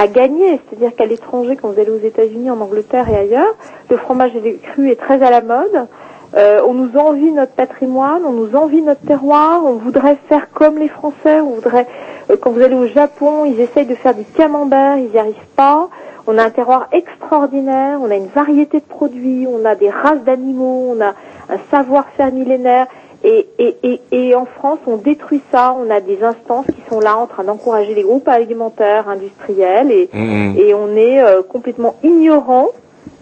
gagner. C'est-à-dire qu'à l'étranger, quand vous allez aux États-Unis, en Angleterre et ailleurs, le fromage au lait cru est très à la mode. Euh, on nous envie notre patrimoine, on nous envie notre terroir, on voudrait faire comme les Français, on voudrait, euh, quand vous allez au Japon, ils essayent de faire du camembert, ils n'y arrivent pas. On a un terroir extraordinaire, on a une variété de produits, on a des races d'animaux, on a un savoir-faire millénaire. Et, et, et, et en France, on détruit ça. On a des instances qui sont là en train d'encourager les groupes alimentaires, industriels, et, Mhm. et on est euh, complètement ignorant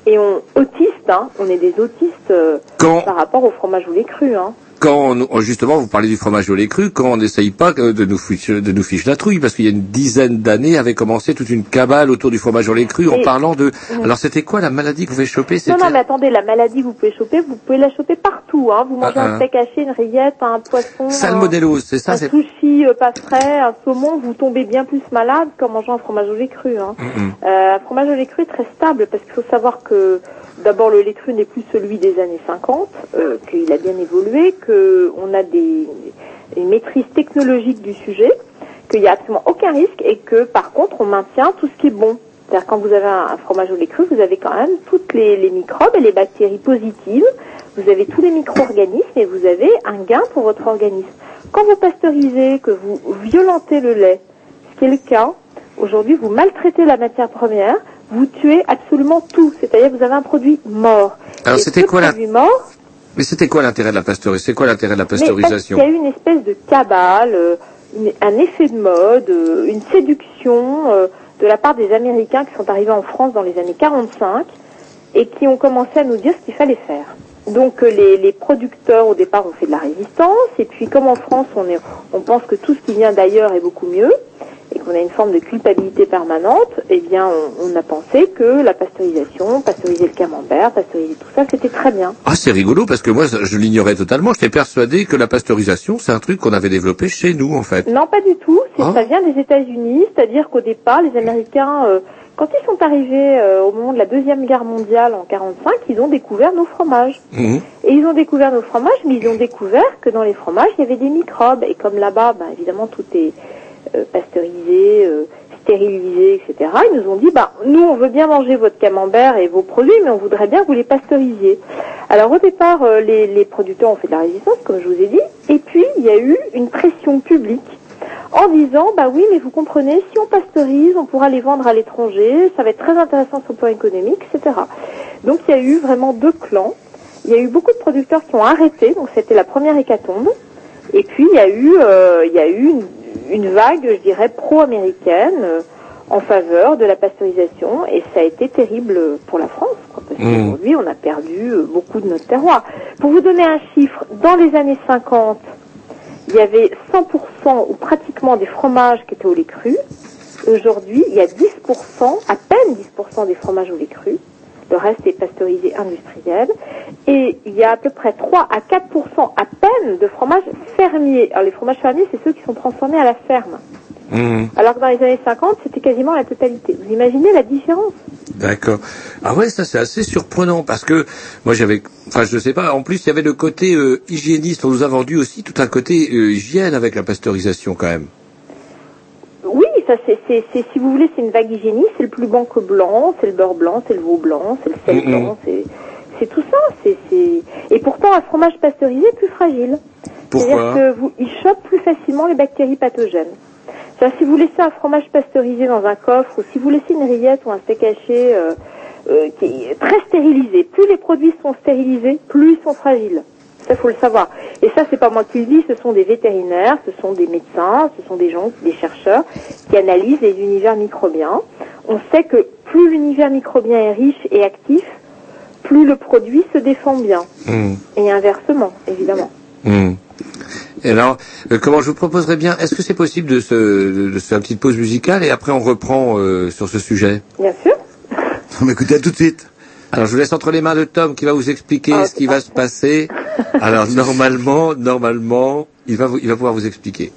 et on autiste. Hein, on est des autistes euh, Quand- par rapport au fromage ou les crus. Hein. Quand on- justement vous parlez du fromage au lait cru, quand on n'essaye pas euh, de nous ficher de nous la trouille, parce qu'il y a une dizaine d'années avait commencé toute une cabale autour du fromage au lait cru en Et- parlant de. Alors c'était quoi la maladie que vous avez chopée Non, non, mais attendez, la maladie que vous pouvez choper, vous pouvez la choper partout. Hein. Vous mangez Ah, un ah. steak haché, une rillette, un poisson, salmonellose, c'est ça un sushi euh, pas frais, un saumon, vous tombez bien plus malade qu'en mangeant un fromage au lait cru. Hein. Mhm. Euh, un fromage au lait cru est très stable parce qu'il faut savoir que d'abord le lait cru n'est plus celui des années 50, euh, qu'il a bien évolué, qu'on a des, une maîtrise technologique du sujet, qu'il n'y a absolument aucun risque et que par contre on maintient tout ce qui est bon. C'est-à-dire quand vous avez un, fromage au lait cru, vous avez quand même toutes les, les microbes et les bactéries positives, vous avez tous les micro-organismes et vous avez un gain pour votre organisme. Quand vous pasteurisez, que vous violentez le lait, ce qui est le cas, aujourd'hui vous maltraitez la matière première, vous tuez absolument tout. C'est-à-dire que vous avez un produit mort. Alors c'était quoi la mort, Mais c'était quoi l'intérêt de la pasteurisation? C'est quoi l'intérêt de la mais parce pasteurisation? qu'il y a eu une espèce de cabale, euh, une- un effet de mode, euh, une séduction euh, de la part des Américains qui sont arrivés en France dans les années 45 et qui ont commencé à nous dire ce qu'il fallait faire. Donc les, les producteurs au départ ont fait de la résistance et puis comme en France on, est, on pense que tout ce qui vient d'ailleurs est beaucoup mieux et qu'on a une forme de culpabilité permanente, eh bien on, on a pensé que la pasteurisation, pasteuriser le camembert, pasteuriser tout ça, c'était très bien. Ah c'est rigolo parce que moi je l'ignorais totalement. J'étais persuadé que la pasteurisation c'est un truc qu'on avait développé chez nous en fait. Non, pas du tout. C'est- Ah. Ça vient des États-Unis, c'est-à-dire qu'au départ, les Américains, euh, quand ils sont arrivés euh, au moment de la deuxième guerre mondiale en 45, ils ont découvert nos fromages. Mhm. Et ils ont découvert nos fromages, mais ils ont découvert que dans les fromages, il y avait des microbes. Et comme là-bas, ben, évidemment, tout est euh, pasteurisé, euh, stérilisé, etc. Ils nous ont dit, bah, nous, on veut bien manger votre camembert et vos produits, mais on voudrait bien que vous les pasteurisiez. Alors au départ, euh, les, producteurs ont fait de la résistance, comme je vous ai dit, et puis il y a eu une pression publique en disant, bah oui, mais vous comprenez, si on pasteurise, on pourra les vendre à l'étranger, ça va être très intéressant sur le plan économique, etc. Donc il y a eu vraiment deux clans. Il y a eu beaucoup de producteurs qui ont arrêté, donc c'était la première hécatombe. Et puis il y a eu, il y a eu une, une vague, je dirais, pro-américaine euh, en faveur de la pasteurisation, et ça a été terrible pour la France, quoi, parce Mhm. qu'aujourd'hui on a perdu euh, beaucoup de notre terroir. Pour vous donner un chiffre, dans les années 50, il y avait 100% ou pratiquement des fromages qui étaient au lait cru. Aujourd'hui, il y a 10%, à peine 10% des fromages au lait cru. Le reste est pasteurisé industriel. Et il y a à peu près 3 à 4% à peine de fromages fermiers. Alors les fromages fermiers, c'est ceux qui sont transformés à la ferme. Mhm. Alors que dans les années 50, c'était quasiment la totalité. Vous imaginez la différence? D'accord. Ah ouais, ça c'est assez surprenant parce que moi j'avais, enfin je sais pas. En plus, il y avait le côté euh, hygiéniste. On nous a vendu aussi tout un côté euh, hygiène avec la pasteurisation quand même. Ça c'est, c'est, c'est- si vous voulez, c'est une vague hygiéniste. C'est le plus blanc que blanc, c'est le beurre blanc, c'est le veau blanc, c'est le sel blanc, c'est, c'est tout ça. C'est, c'est... Et pourtant, un fromage pasteurisé est plus fragile. Pourquoi C'est-à-dire que vous, il chope plus facilement les bactéries pathogènes. C'est-à-dire, si vous laissez un fromage pasteurisé dans un coffre, ou si vous laissez une rillette ou un steak haché euh, euh, qui est très stérilisé, plus les produits sont stérilisés, plus ils sont fragiles. Ça, faut le savoir. Et ça, c'est pas moi qui le dis, ce sont des vétérinaires, ce sont des médecins, ce sont des gens, des chercheurs qui analysent les univers microbiens. On sait que plus l'univers microbien est riche et actif, plus le produit se défend bien. Mhm. Et inversement, évidemment. Mhm. Et alors, euh, comment je vous proposerais bien, est-ce que c'est possible de se, de, de se faire une petite pause musicale et après on reprend euh, sur ce sujet? Bien sûr. <laughs> Mais écoutez, à tout de suite. Alors je vous laisse entre les mains de Tom qui va vous expliquer Ah, ce qui va se passer. Alors <laughs> normalement, normalement, il va, vous- il va pouvoir vous expliquer.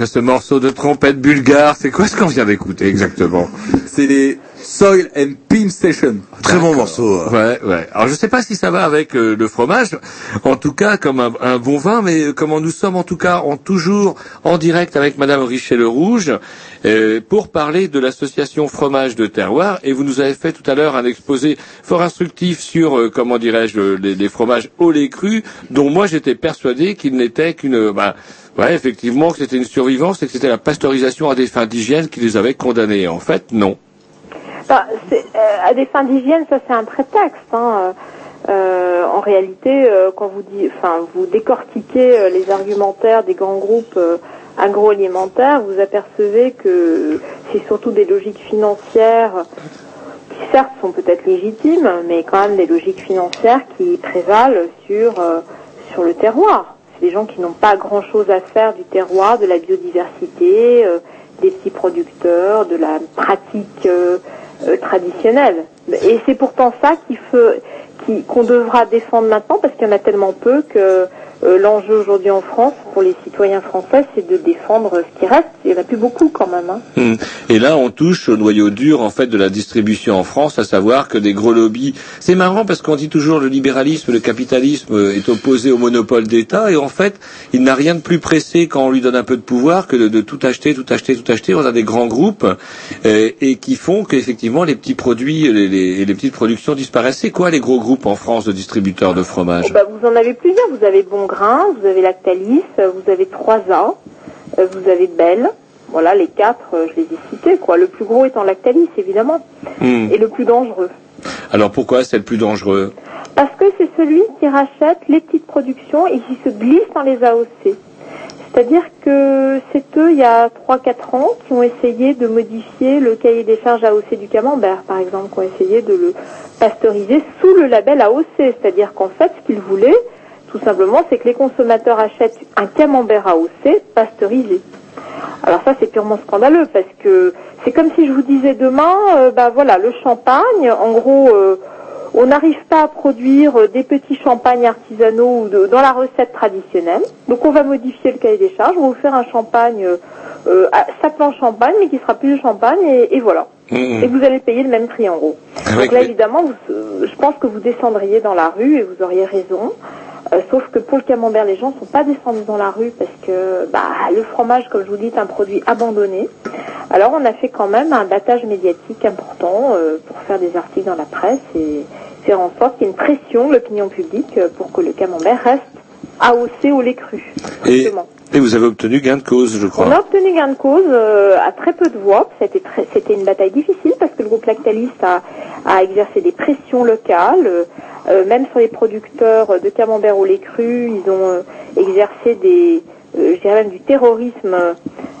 Après ce morceau de trompette bulgare, c'est quoi ce qu'on vient d'écouter exactement C'est les Soil and Pin Station. Très bon morceau. Ouais, ouais. Alors je sais pas si ça va avec euh, le fromage, en tout cas comme un, un bon vin, mais euh, comment nous sommes en tout cas en toujours en direct avec Madame Richet le Rouge euh, pour parler de l'association fromage de terroir. Et vous nous avez fait tout à l'heure un exposé fort instructif sur euh, comment dirais-je les, les fromages au lait cru, dont moi j'étais persuadé qu'il n'était qu'une bah, Ouais, effectivement, que c'était une survivance et que c'était la pasteurisation à des fins d'hygiène qui les avait condamnés. En fait, non. Bah, euh, à des fins d'hygiène, ça c'est un prétexte. hein. Euh, en réalité, euh, quand vous, dit, décortiquez euh, les argumentaires des grands groupes euh, agroalimentaires, vous apercevez que c'est surtout des logiques financières qui certes sont peut-être légitimes, mais quand même des logiques financières qui prévalent euh, sur le terroir. Des gens qui n'ont pas grand-chose à faire du terroir, de la biodiversité, euh, des petits producteurs, de la pratique euh, euh, traditionnelle. Et c'est pourtant ça qu'on devra défendre maintenant, parce qu'il y en a tellement peu que euh, l'enjeu aujourd'hui en France, pour les citoyens français, c'est de défendre ce qui reste. Il n'y en a plus beaucoup quand même. hein. Hmm. Et là, on touche au noyau dur en fait de la distribution en France, à savoir que des gros lobbies. C'est marrant parce qu'on dit toujours le libéralisme, le capitalisme euh, est opposé au monopole d'État, et en fait, il n'a rien de plus pressé quand on lui donne un peu de pouvoir que de, de tout acheter, tout acheter, tout acheter. On a des grands groupes euh, et qui font qu'effectivement les petits produits, les, les, les petites productions disparaissent. C'est quoi les gros groupes en France de distributeurs de fromage? Oh, bah, vous en avez plusieurs. Vous avez Vous avez Lactalis, euh, vous avez 3A, euh, vous avez Bell. Voilà, les quatre, euh, je les ai cités. Quoi. Le plus gros étant Lactalis, évidemment, Hmm. et le plus dangereux. Alors pourquoi c'est le plus dangereux? Parce que c'est celui qui rachète les petites productions et qui se glisse dans les AOC. C'est-à-dire que c'est eux, il y a 3-4 ans, qui ont essayé de modifier le cahier des charges AOC du camembert, par exemple, qui ont essayé de le pasteuriser sous le label AOC. C'est-à-dire qu'en fait, ce qu'ils voulaient, tout simplement, c'est que les consommateurs achètent un camembert AOC pasteurisé. Alors ça, c'est purement scandaleux parce que c'est comme si je vous disais demain, euh, bah voilà, le champagne, en gros, euh, on n'arrive pas à produire euh, des petits champagnes artisanaux de- dans la recette traditionnelle. Donc on va modifier le cahier des charges, on va vous faire un champagne euh, champagne, mais qui sera plus du champagne, et, et voilà. Mhm. Et vous allez payer le même prix en gros. Avec Donc là, évidemment, vous- je pense que vous descendriez dans la rue et vous auriez raison. Euh, sauf que pour le camembert, les gens ne sont pas descendus dans la rue parce que bah, le fromage, comme je vous dis, est un produit abandonné. Alors on a fait quand même un battage médiatique important euh, pour faire des articles dans la presse et faire en sorte qu'il y ait une pression de l'opinion publique euh, pour que le camembert reste AOC au lait cru. et, et vous avez obtenu gain de cause, je crois. On a obtenu gain de cause euh, à très peu de voix. C'était très- C'était une bataille difficile parce que le groupe Lactalis a, a exercé des pressions locales, euh, même sur les producteurs de camembert au lait cru. Ils ont euh, exercé des, euh, je dirais même du terrorisme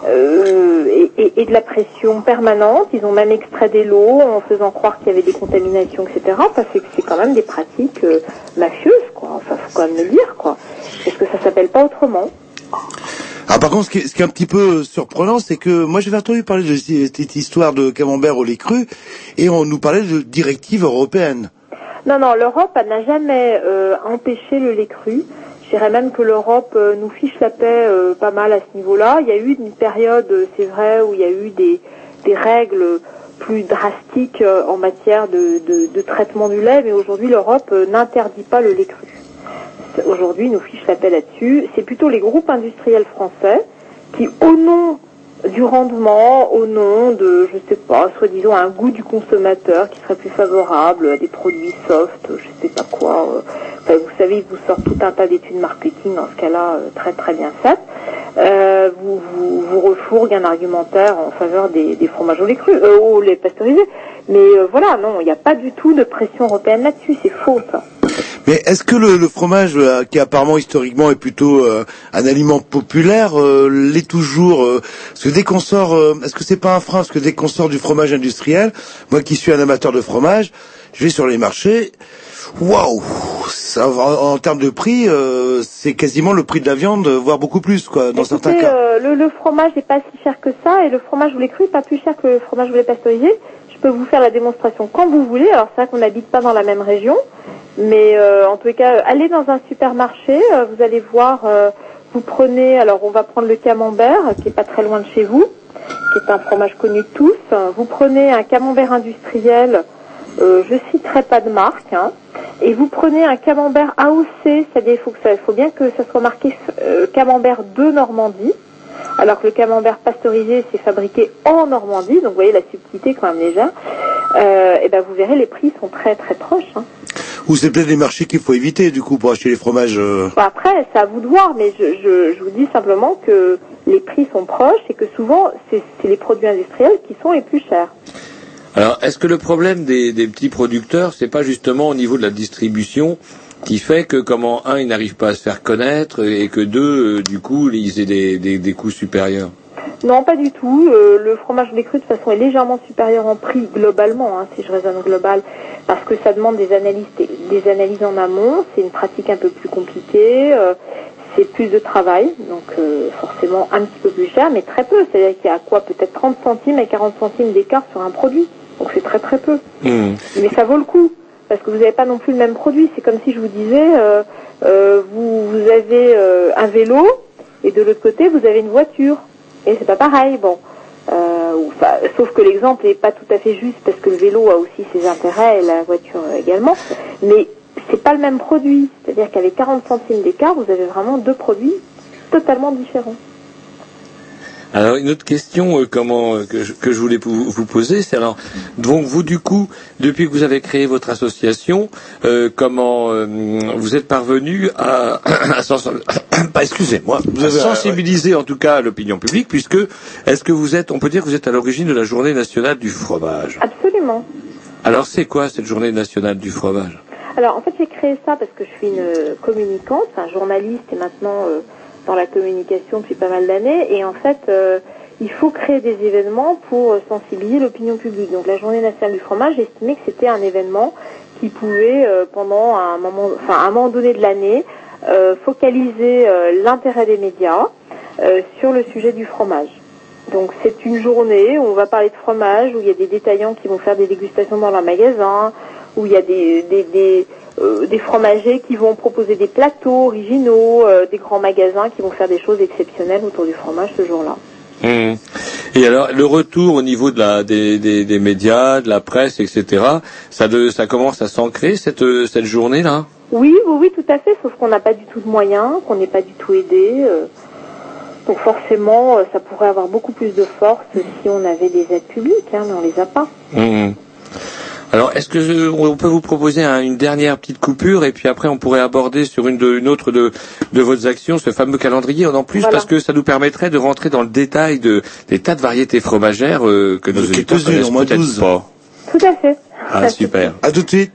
euh, et, et- et de la pression permanente. Ils ont même extrait des lots en faisant croire qu'il y avait des contaminations, etc. Parce que c'est quand même des pratiques euh, mafieuses, quoi. Enfin, faut quand même le dire, quoi. Parce que ça s'appelle pas autrement. Ah, par contre, ce qui, est, ce qui est un petit peu surprenant, c'est que moi j'avais entendu parler de cette histoire de camembert au lait cru, et on nous parlait de directives européennes. Non, non, l'Europe n'a jamais euh, empêché le lait cru. Je dirais même que l'Europe euh, nous fiche la paix euh, pas mal à ce niveau-là. Il y a eu une période, euh, c'est vrai, où il y a eu des, règles plus drastiques en matière de, de, traitement du lait, mais aujourd'hui l'Europe n'interdit pas le lait cru. Aujourd'hui, nous fiche la paix là-dessus. C'est plutôt les groupes industriels français qui, au nom du rendement, au nom de, je sais pas, soi-disant un goût du consommateur qui serait plus favorable à des produits soft, je sais pas quoi. euh, enfin, vous savez, ils vous sortent tout un tas d'études marketing dans ce cas-là euh, très très bien faites. Euh, vous, vous, vous refourguez un argumentaire en faveur des, des fromages au lait cru, euh, au lait pasteurisé. Mais euh, voilà, non, il n'y a pas du tout de pression européenne là-dessus, c'est faux ça. Mais est-ce que le, le fromage, euh, qui apparemment historiquement est plutôt euh, un aliment populaire, euh, l'est toujours euh, Parce que dès qu'on sort, euh, est-ce que c'est pas un frein Parce que dès qu'on sort du fromage industriel, moi qui suis un amateur de fromage, je vais sur les marchés, waouh ça, en, en termes de prix, euh, c'est quasiment le prix de la viande, voire beaucoup plus, quoi, dans certains cas. le, le fromage n'est pas si cher que ça et le fromage au lait cru n'est pas plus cher que le fromage lait pasteurisé. Je peux vous faire la démonstration quand vous voulez. Alors c'est vrai qu'on n'habite pas dans la même région, mais euh, en les cas, allez dans un supermarché, euh, vous allez voir, euh, vous prenez, alors on va prendre le camembert, qui est pas très loin de chez vous, qui est un fromage connu de tous. Vous prenez un camembert industriel, euh, je citerai pas de marque, hein, et vous prenez un camembert AOC, c'est-à-dire il faut, que ça, faut bien que ça soit marqué euh, camembert de Normandie, alors que le camembert pasteurisé c'est fabriqué en Normandie, donc vous voyez la subtilité quand même légère. Euh, et ben vous verrez les prix sont très très proches. Hein. Ou c'est peut-être les marchés qu'il faut éviter, du coup, pour acheter les fromages. euh, Bon, après, c'est à vous de voir, mais je, je, je vous dis simplement que les prix sont proches et que souvent, c'est c'est les produits industriels qui sont les plus chers. Alors, est-ce que le problème des, des petits producteurs, c'est pas justement au niveau de la distribution qui fait que comment un, ils n'arrivent pas à se faire connaître et que deux, euh, du coup, ils aient des, des, des coûts supérieurs Non, pas du tout. Euh, le fromage cru, de toute façon, est légèrement supérieur en prix globalement, hein, si je raisonne global, parce que ça demande des analyses, des analyses en amont. C'est une pratique un peu plus compliquée. euh, c'est plus de travail, donc euh, forcément un petit peu plus cher, mais très peu. C'est-à-dire qu'il y a quoi Peut-être 30 centimes et 40 centimes d'écart sur un produit. Donc c'est très très peu. Hmm. Mais ça vaut le coup, parce que vous n'avez pas non plus le même produit. C'est comme si je vous disais, euh, euh, vous, avez euh, un vélo, et de l'autre côté, vous avez une voiture. Et c'est pas pareil, bon. Sauf que l'exemple n'est pas tout à fait juste, parce que le vélo a aussi ses intérêts, et la voiture également. Mais c'est pas le même produit. C'est-à-dire qu'avec 40 centimes d'écart, vous avez vraiment deux produits totalement différents. Alors une autre question euh, comment euh, que, je, que je voulais vous, vous poser, c'est alors donc vous du coup depuis que vous avez créé votre association, euh, comment euh, vous êtes parvenu à, <coughs> à sens- <coughs> excusez-moi, vous à avez- sensibiliser en tout cas l'opinion publique puisque est-ce que vous êtes on peut dire que vous êtes à l'origine de la journée nationale du fromage? Absolument. Alors c'est quoi cette journée nationale du fromage? Alors en fait j'ai créé ça parce que je suis une communicante, un journaliste et maintenant euh, dans la communication depuis pas mal d'années et en fait euh, il faut créer des événements pour euh, sensibiliser l'opinion publique. Donc la journée nationale du fromage, estimé que c'était un événement qui pouvait euh, pendant un moment, enfin à un moment donné de l'année euh, focaliser euh, l'intérêt des médias euh, sur le sujet du fromage. Donc c'est une journée où on va parler de fromage, où il y a des détaillants qui vont faire des dégustations dans leur magasin, où il y a des, des, des, euh, des fromagers qui vont proposer des plateaux originaux, euh, des grands magasins qui vont faire des choses exceptionnelles autour du fromage ce jour-là. Hum. Et alors le retour au niveau de la des, des, des médias, de la presse, etc. Ça de, ça commence à s'ancrer cette cette journée là. Oui, oui, oui, tout à fait, sauf qu'on n'a pas du tout de moyens, qu'on n'est pas du tout aidé. euh, donc forcément, ça pourrait avoir beaucoup plus de force si on avait des aides publiques, hein, mais on les a pas. Alors, est-ce que je- on peut vous proposer un- une dernière petite coupure et puis après on pourrait aborder sur une, de, une autre de, de vos actions ce fameux calendrier en plus Voilà. parce que ça nous permettrait de rentrer dans le détail de des tas de variétés fromagères euh, que nos auditeurs connaissent au moins peut-être 12. pas. Tout à fait. Ah super. À tout de suite.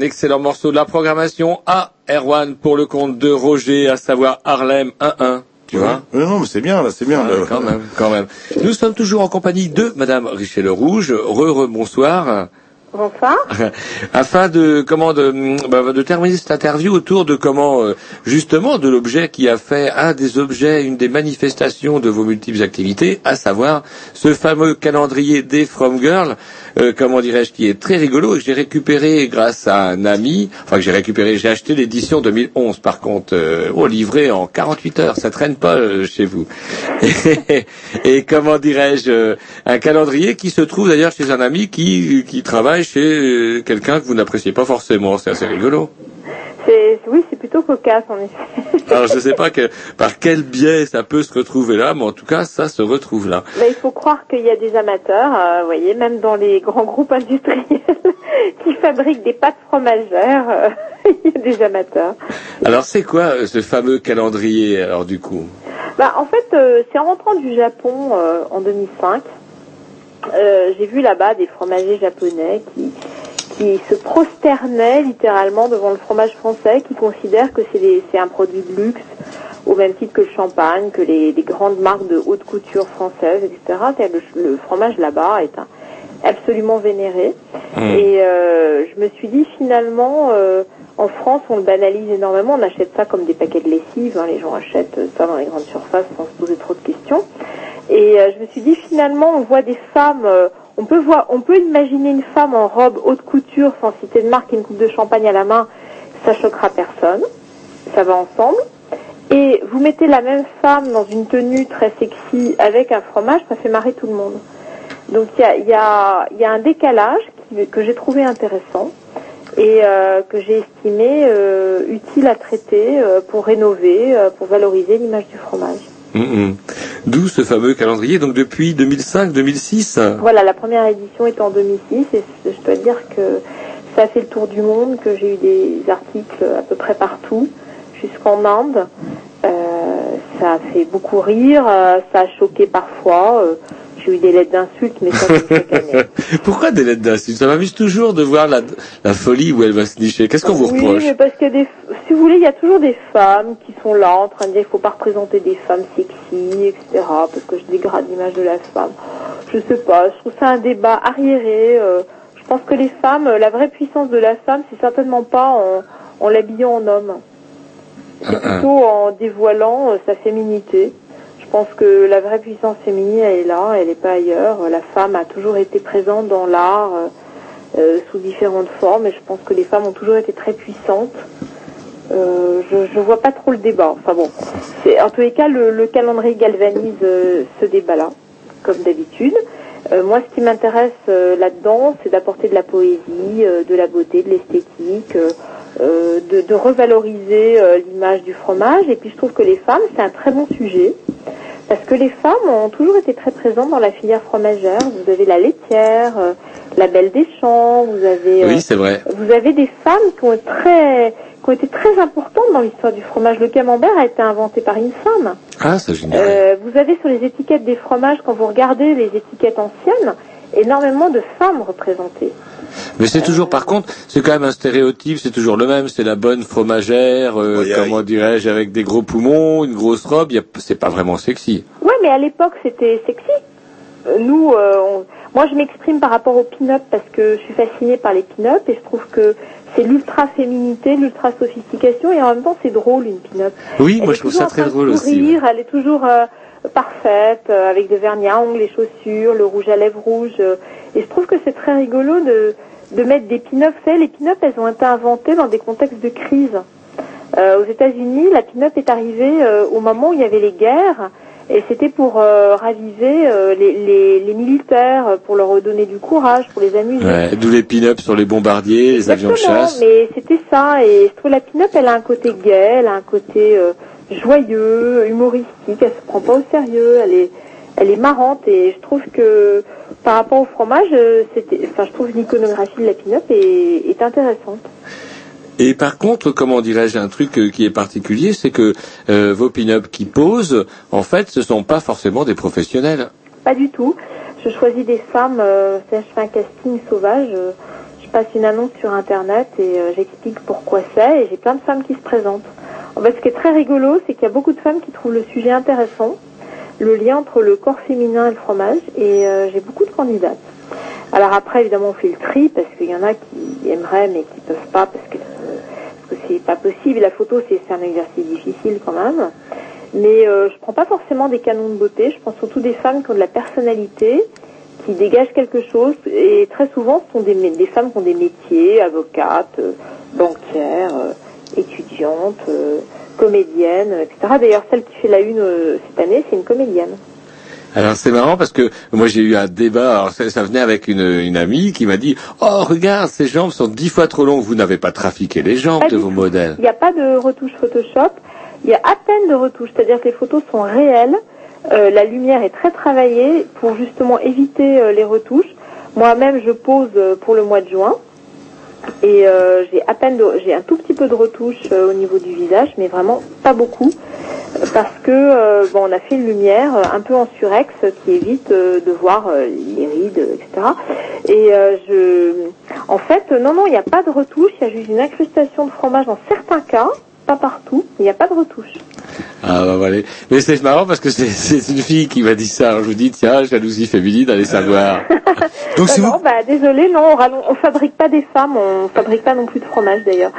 Un excellent morceau de la programmation à Erwan pour le compte de Roger, à savoir Harlem 1-1. Tu vois Non, mais c'est bien, là, c'est bien. Là. quand même, quand même. Nous sommes toujours en compagnie de Madame Richet le Rouge. Re, re, bonsoir. Bonsoir. <laughs> Afin de comment de, bah, de terminer cette interview autour de comment euh, justement de l'objet qui a fait un des objets, une des manifestations de vos multiples activités, à savoir ce fameux calendrier des From Girl, euh, comment dirais-je, qui est très rigolo et que j'ai récupéré grâce à un ami, enfin que j'ai récupéré, j'ai acheté l'édition 2011 par contre, euh, oh, livré en 48 heures, ça traîne pas euh, chez vous. <laughs> Et, comment dirais-je, euh, un calendrier qui se trouve d'ailleurs chez un ami qui, qui travaille chez euh, quelqu'un que vous n'appréciez pas forcément, c'est assez rigolo. Oui, c'est plutôt cocasse, en effet. <laughs> Alors je ne sais pas que, par quel biais ça peut se retrouver là, mais en tout cas ça se retrouve là. Bah, il faut croire qu'il y a des amateurs, euh, vous voyez, même dans les grands groupes industriels <laughs> qui fabriquent des pâtes fromagères, euh, <laughs> il y a des amateurs. Alors c'est quoi ce fameux calendrier alors du coup? Bah, en fait, euh, c'est en rentrant du Japon en 2005, euh, j'ai vu là-bas des fromagers japonais qui, qui se prosternaient littéralement devant le fromage français, qui considèrent que c'est des- c'est un produit de luxe, au même titre que le champagne, que les, les grandes marques de haute couture françaises, etc. Le, le fromage là-bas est un- absolument vénéré. Et euh, je me suis dit finalement, euh, en France, on le banalise énormément, on achète ça comme des paquets de lessive, hein, les gens achètent ça dans les grandes surfaces sans se poser trop de questions. Et euh, je me suis dit finalement, on voit des femmes, euh, on peut voir, on peut imaginer une femme en robe haute couture, sans citer de marque, et une coupe de champagne à la main, ça choquera personne, ça va ensemble. Et vous mettez la même femme dans une tenue très sexy avec un fromage, ça fait marrer tout le monde. Donc il y a, un décalage que j'ai trouvé intéressant et euh, que j'ai estimé euh, utile à traiter euh, pour rénover, pour valoriser l'image du fromage. Hum, hum. D'où ce fameux calendrier donc depuis 2005-2006 Voilà, la première édition est en 2006 et je dois dire que ça a fait le tour du monde, que j'ai eu des articles à peu près partout, jusqu'en Inde. Euh, ça a fait beaucoup rire, euh, ça a choqué parfois. euh, j'ai eu des lettres d'insultes, mais ça c'est chaque <laughs> année. Pourquoi des lettres d'insultes? Ça m'amuse toujours de voir la, la folie où elle va se nicher. Qu'est-ce qu'on vous Oui, reproche? mais parce qu'il y a des, si vous voulez, il y a toujours des femmes qui sont là en train de dire qu'il faut pas représenter des femmes sexy, etc. Parce que je dégrade l'image de la femme. Je sais pas, je trouve ça un débat arriéré. euh, je pense que les femmes, la vraie puissance de la femme, c'est certainement pas en, en l'habillant en homme. C'est plutôt en dévoilant euh, sa féminité. Je pense que la vraie puissance féminine, elle est là, elle n'est pas ailleurs. La femme a toujours été présente dans l'art euh, euh, sous différentes formes et je pense que les femmes ont toujours été très puissantes. Euh, je, je vois pas trop le débat. Enfin bon, en tous les cas le, le calendrier galvanise euh, ce débat-là, comme d'habitude. Euh, moi, ce qui m'intéresse euh, là-dedans, c'est d'apporter de la poésie, euh, de la beauté, de l'esthétique, euh, de, de revaloriser euh, l'image du fromage. Et puis, je trouve que les femmes, c'est un très bon sujet. Parce que les femmes ont toujours été très présentes dans la filière fromagère. Vous avez la laitière, euh, la belle des champs, vous avez, Oui, c'est vrai. vous avez des femmes qui ont, très, qui ont été très importantes dans l'histoire du fromage. Le camembert a été inventé par une femme. Ah, ça génial. Vous avez sur les étiquettes des fromages, quand vous regardez les étiquettes anciennes, énormément de femmes représentées. Mais c'est toujours, par contre, c'est quand même un stéréotype, c'est toujours le même, c'est la bonne fromagère, euh, comment dirais-je, avec des gros poumons, une grosse robe, c'est pas vraiment sexy. Ouais, mais à l'époque, c'était sexy. Euh, Nous, euh, on- moi, je m'exprime par rapport aux pin-up parce que je suis fascinée par les pin-up et je trouve que c'est l'ultra-féminité, l'ultra-sophistication et en même temps, c'est drôle, une pin-up. Oui, Elle moi je trouve ça très drôle aussi. sourire, Elle est toujours euh, parfaite, euh, avec des vernis à ongles, les chaussures, le rouge à lèvres rouge. euh, et je trouve que c'est très rigolo de, de mettre des pin-up. Vous savez, les pin-up, elles ont été inventées dans des contextes de crise. Euh, aux États-Unis, la pin-up est arrivée euh, au moment où il y avait les guerres. Et c'était pour euh, raviver euh, les, les, les militaires, pour leur redonner du courage, pour les amuser. Ouais, D'où les pin-ups sur les bombardiers, les avions de chasse. mais c'était ça. Et je trouve la pin-up, elle a un côté gay, elle a un côté euh, joyeux, humoristique. Elle se prend pas au sérieux. Elle est, elle est marrante. Et je trouve que par rapport au fromage, euh, c'était, enfin, je trouve l'iconographie de la pin-up est, est intéressante. Et par contre, comment dirais-je, un truc euh, qui est particulier, c'est que euh, vos pin-up qui posent, en fait, ce sont pas forcément des professionnels. Pas du tout. Je choisis des femmes, euh, je fais un casting sauvage. je passe une annonce sur internet et euh, j'explique pourquoi c'est et j'ai plein de femmes qui se présentent. Ce qui est très rigolo, c'est qu'il y a beaucoup de femmes qui trouvent le sujet intéressant, le lien entre le corps féminin et le fromage, et euh, j'ai beaucoup de candidates. Alors après, évidemment, on fait le tri parce qu'il y en a qui aimeraient mais qui peuvent pas parce que euh, c'est pas possible. La photo, c'est un exercice difficile quand même. Mais euh, je prends pas forcément des canons de beauté. Je prends surtout des femmes qui ont de la personnalité, qui dégagent quelque chose. Et très souvent, ce sont des, femmes qui ont des métiers, avocates, euh, banquières, étudiantes, euh, comédiennes, etc. D'ailleurs, celle qui fait la une euh, cette année, c'est une comédienne. Alors c'est marrant parce que moi j'ai eu un débat, alors ça, ça venait avec une, une amie qui m'a dit « Oh regarde, ces jambes sont dix fois trop longues, vous n'avez pas trafiqué les jambes Pas de vos tout. modèles. Il n'y a pas de retouche Photoshop. Il y a à peine de retouche, c'est-à-dire que les photos sont réelles. Euh, la lumière est très travaillée pour justement éviter euh, les retouches. Moi-même, je pose euh, pour le mois de juin et euh, j'ai à peine, j'ai un tout petit peu de retouche euh, au niveau du visage, mais vraiment pas beaucoup, parce que euh, bon, on a fait une lumière euh, un peu en surex qui évite de voir les rides, etc. Et je, en fait, non, non, il n'y a pas de retouche. Il y a juste une incrustation de fromage dans certains cas, pas partout. Il n'y a pas de retouche. Ah bah voilà. Mais c'est marrant parce que c'est- une fille qui m'a dit ça. Alors je vous dis tiens, jalousie féminine, allez savoir. <laughs> Donc Bah c'est non, vous, bah désolé, non, on, on fabrique pas des femmes, on fabrique pas non plus de fromage d'ailleurs.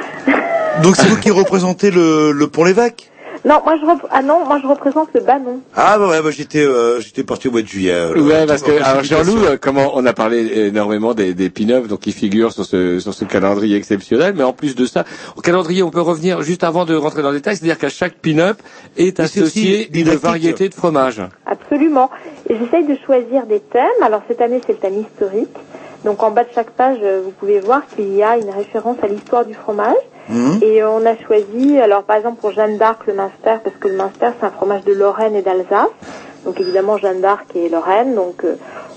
donc c'est vous qui représentez le, le pont l'évêque Non, moi je rep- ah non, moi je représente le banon. Ah bah ouais, bah, j'étais euh, j'étais parti au mois de juillet. euh, Ouais, parce que alors. Jean-Loup, euh, comment on a parlé énormément des, des pin-ups, donc qui figurent sur ce sur ce calendrier exceptionnel, mais en plus de ça, au calendrier, on peut revenir juste avant de rentrer dans le détail, c'est-à-dire qu'à chaque pin-up est associé une variété de fromage. Absolument. Et j'essaye de choisir des thèmes. Alors cette année, c'est le thème historique. Donc en bas de chaque page, euh, vous pouvez voir qu'il y a une référence à l'histoire du fromage. Mhm. Et euh, on a choisi, alors par exemple pour Jeanne d'Arc, le Münster, parce que le Münster, c'est un fromage de Lorraine et d'Alsace. Donc évidemment, Jeanne d'Arc est Lorraine. Donc euh,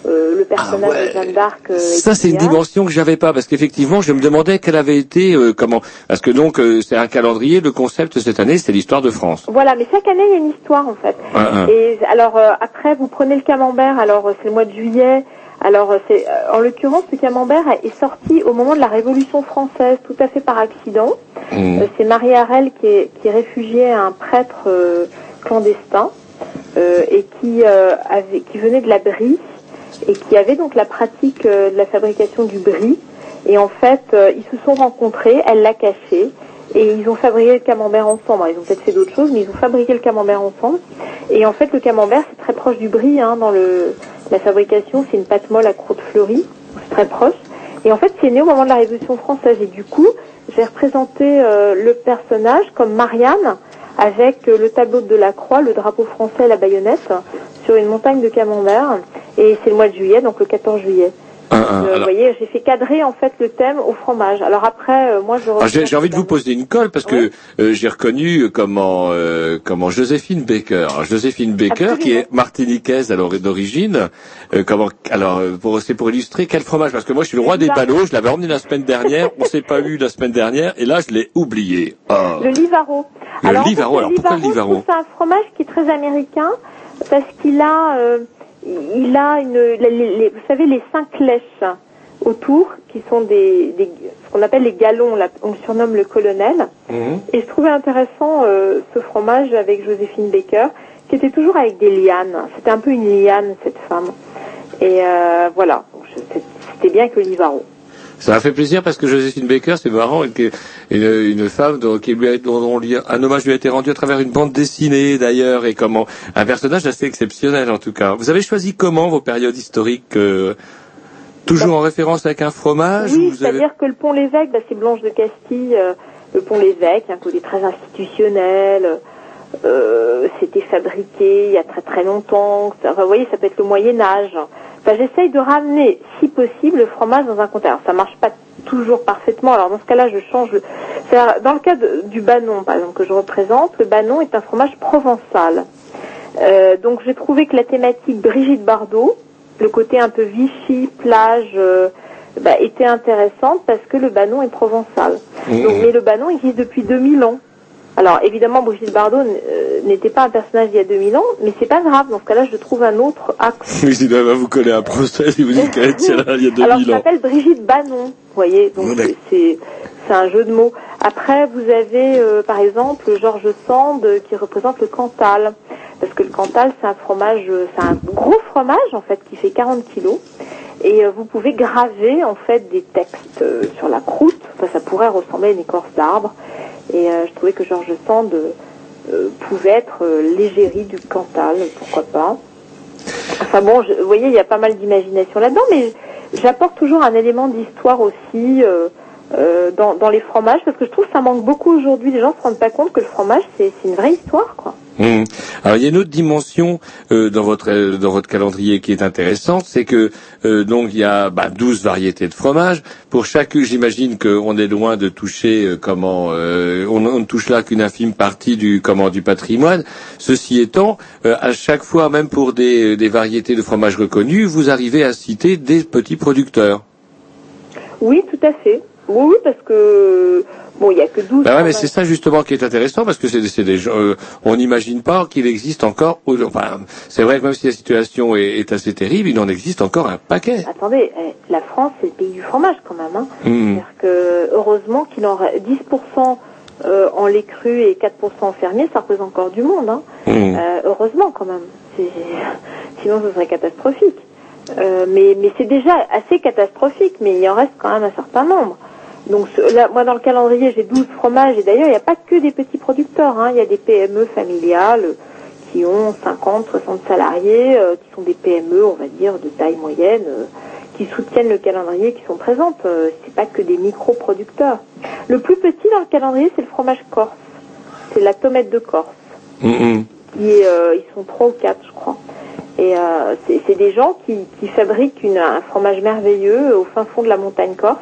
euh, le personnage Ah ouais. de Jeanne d'Arc... euh, Ça, c'est une dimension que j'avais pas, parce qu'effectivement, je me demandais quelle avait été, euh, comment, parce que donc, euh, c'est un calendrier, le concept cette année, c'est l'histoire de France. Voilà, mais chaque année, il y a une histoire en fait. Un, un. Et alors euh, après, vous prenez le camembert. Alors euh, c'est le mois de juillet. Alors euh, c'est euh, en l'occurrence, ce camembert est sorti au moment de la Révolution française, tout à fait par accident. Mmh. Euh, c'est Marie Harel qui est, qui est réfugiée à un prêtre euh, clandestin euh, et qui euh, avait, qui venait de la Brie et qui avait donc la pratique euh, de la fabrication du brie. Et en fait, euh, ils se sont rencontrés, elle l'a caché, et ils ont fabriqué le camembert ensemble. Ils ont peut-être fait d'autres choses, mais ils ont fabriqué le camembert ensemble. Et en fait, le camembert, c'est très proche du brie hein, dans la fabrication. C'est une pâte molle à croûte fleurie, c'est très proche. Et en fait, c'est né au moment de la Révolution française. Et du coup, j'ai représenté euh, le personnage comme Marianne, avec euh, le tableau de la croix, le drapeau français la baïonnette, sur une montagne de camembert. Et c'est le mois de juillet, donc le 14 juillet. Un, un. Euh, vous Alors, voyez, j'ai fait cadrer en fait le thème au fromage. Alors après, euh, moi je. alors, j'ai envie de vous poser une colle parce que euh, j'ai reconnu comment euh, comment Joséphine Baker, Alors, Joséphine Baker qui est martiniquaise alors d'origine. euh, comment alors euh, pour c'est pour illustrer quel fromage parce que moi je suis le roi des ballots, je l'avais emmené la semaine dernière, on s'est pas eu la semaine dernière et là je l'ai oublié. Oh. Le Livaro. Le alors, en fait, Livaro, alors, pourquoi le Livaro C'est un fromage qui est très américain parce qu'il a, euh, il a une, les- les- vous savez, les cinq lèches autour qui sont des, des ce qu'on appelle les galons, là, on le surnomme le colonel. Mhm. Et je trouvais intéressant euh, ce fromage avec Joséphine Baker, qui était toujours avec des lianes. C'était un peu une liane, cette femme. Et euh, voilà, c'était bien que Livaro. Ça m'a fait plaisir parce que Joséphine Baker, c'est marrant, une, une, une femme dont, qui lui a, dont, dont lui- un hommage lui a été rendu à travers une bande dessinée d'ailleurs et comment un personnage assez exceptionnel en tout cas. Vous avez choisi comment vos périodes historiques euh, Toujours en référence avec un fromage ou Oui, avez... c'est-à-dire que le pont l'évêque, bah, c'est Blanche de Castille, euh, le pont l'évêque, un côté très institutionnel. euh, C'était fabriqué il y a très très longtemps. Enfin, vous voyez, ça peut être le Moyen Âge. Enfin, j'essaye de ramener, si possible, le fromage dans un contexte. Alors, ça marche pas toujours parfaitement. Alors, dans ce cas-là, je change. le- Dans le cas de- du Banon, par exemple, que je représente, le Banon est un fromage provençal. Euh, donc, j'ai trouvé que la thématique Brigitte Bardot, le côté un peu Vichy, plage, euh, bah, était intéressante parce que le Banon est provençal. Mhm. Donc, mais le Banon existe depuis 2000 ans. Alors évidemment, Brigitte Bardot euh, n'était pas un personnage il y a 2000 ans, mais c'est pas grave. Dans ce cas-là, je trouve un autre axe. <laughs> Oui, va vous coller un procès si vous dites qu'elle <laughs> était là il y a 2000 Alors, je ans. m'appelle Brigitte Bannon, vous voyez, donc c'est- c'est un jeu de mots. Après, vous avez euh, par exemple Georges Sand euh, qui représente le Cantal, parce que le Cantal c'est un fromage, c'est un gros fromage en fait qui fait 40 kilos, et euh, vous pouvez graver en fait des textes euh, sur la croûte. Enfin, ça pourrait ressembler à une écorce d'arbre, et euh, je trouvais que Georges Sand euh, euh, pouvait être l'égérie du Cantal, pourquoi pas. Enfin bon, je- vous voyez, il y a pas mal d'imagination là-dedans, mais j'apporte toujours un élément d'histoire aussi euh, dans, dans les fromages, parce que je trouve que ça manque beaucoup aujourd'hui. Les gens se rendent pas compte que le fromage, c'est une vraie histoire, quoi. Hum. Alors il y a une autre dimension euh, dans votre euh, dans votre calendrier qui est intéressante, c'est que donc il y a bah, 12 variétés de fromage. Pour chacune, j'imagine qu'on est loin de toucher comment on, on ne touche là qu'une infime partie du comment du patrimoine. Ceci étant, à chaque fois, même pour des, des variétés de fromage reconnues, vous arrivez à citer des petits producteurs. Oui, tout à fait. Oui, oui, parce que bon, il y a que 12 Bah ouais, mais c'est ça justement qui est intéressant parce que c'est des gens, euh, on n'imagine pas qu'il existe encore. Enfin, c'est vrai que même si la situation est, est assez terrible, il en existe encore un paquet. Attendez, eh, la France, c'est le pays du fromage quand même. Hein. C'est-à-dire que heureusement qu'il en reste 10% euh, en lait cru et 4% en fermier, ça représente encore du monde. Hein. Hum. Euh, heureusement quand même. <laughs> Sinon, ce serait catastrophique. Euh, mais mais c'est déjà assez catastrophique, mais il en reste quand même un certain nombre. Donc ce- là, moi dans le calendrier, j'ai 12 fromages et d'ailleurs il n'y a pas que des petits producteurs. hein. Il y a des PME familiales euh, qui ont 50, 60 salariés, euh, qui sont des PME, on va dire, de taille moyenne, euh, qui soutiennent le calendrier, qui sont présentes. Euh, c'est pas que des micro-producteurs. Le plus petit dans le calendrier, c'est le fromage corse. C'est la tomate de Corse. Qui ils sont trois ou quatre, je crois. Et c'est c'est des gens qui, qui fabriquent une, un fromage merveilleux au fin fond de la montagne corse.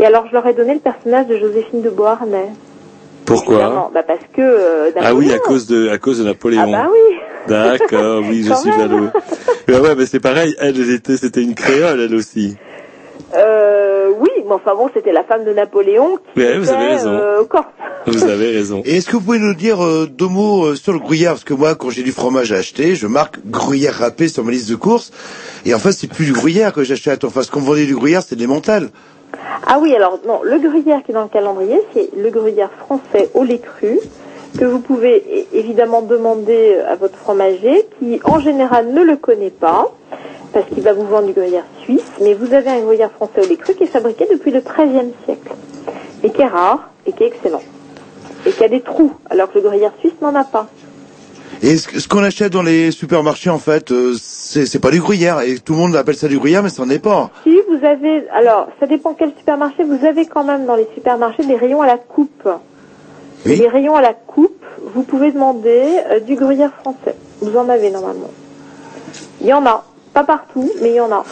Et alors, je leur ai donné le personnage de Joséphine de Beauharnais. Pourquoi. Bah parce que euh, Ah oui, à cause de à cause de Napoléon. Ah bah oui. <laughs> D'accord, oui, je suis malheureux. Mais ouais, mais c'est pareil. Elle, était, c'était une créole, elle aussi. Euh, oui, mais enfin bon, c'était la femme de Napoléon qui Ouais, vous était, avez raison. euh, corse. Vous avez raison. Et est-ce que vous pouvez nous dire euh, deux mots euh, sur le gruyère? Parce que moi, quand j'ai du fromage à acheter, je marque gruyère râpé sur ma liste de courses. Et en fait, c'est plus du gruyère que j'achète. Enfin, ce qu'on vendait du gruyère, c'est de l'emmental. Ah oui, alors non, le gruyère qui est dans le calendrier, c'est le gruyère français au lait cru que vous pouvez évidemment demander à votre fromager qui en général ne le connaît pas parce qu'il va vous vendre du gruyère suisse, mais vous avez un gruyère français au lait cru qui est fabriqué depuis le XIIIe siècle et qui est rare et qui est excellent et qui a des trous alors que le gruyère suisse n'en a pas. Et ce, qu'on achète dans les supermarchés, en fait, euh, c'est pas du gruyère. Et tout le monde appelle ça du gruyère, mais ça n'en est pas. Si vous avez, alors ça dépend quel supermarché, vous avez quand même dans les supermarchés des rayons à la coupe. Oui. Les rayons à la coupe, vous pouvez demander euh, du gruyère français. Vous en avez normalement. Il y en a, pas partout, mais il y en a.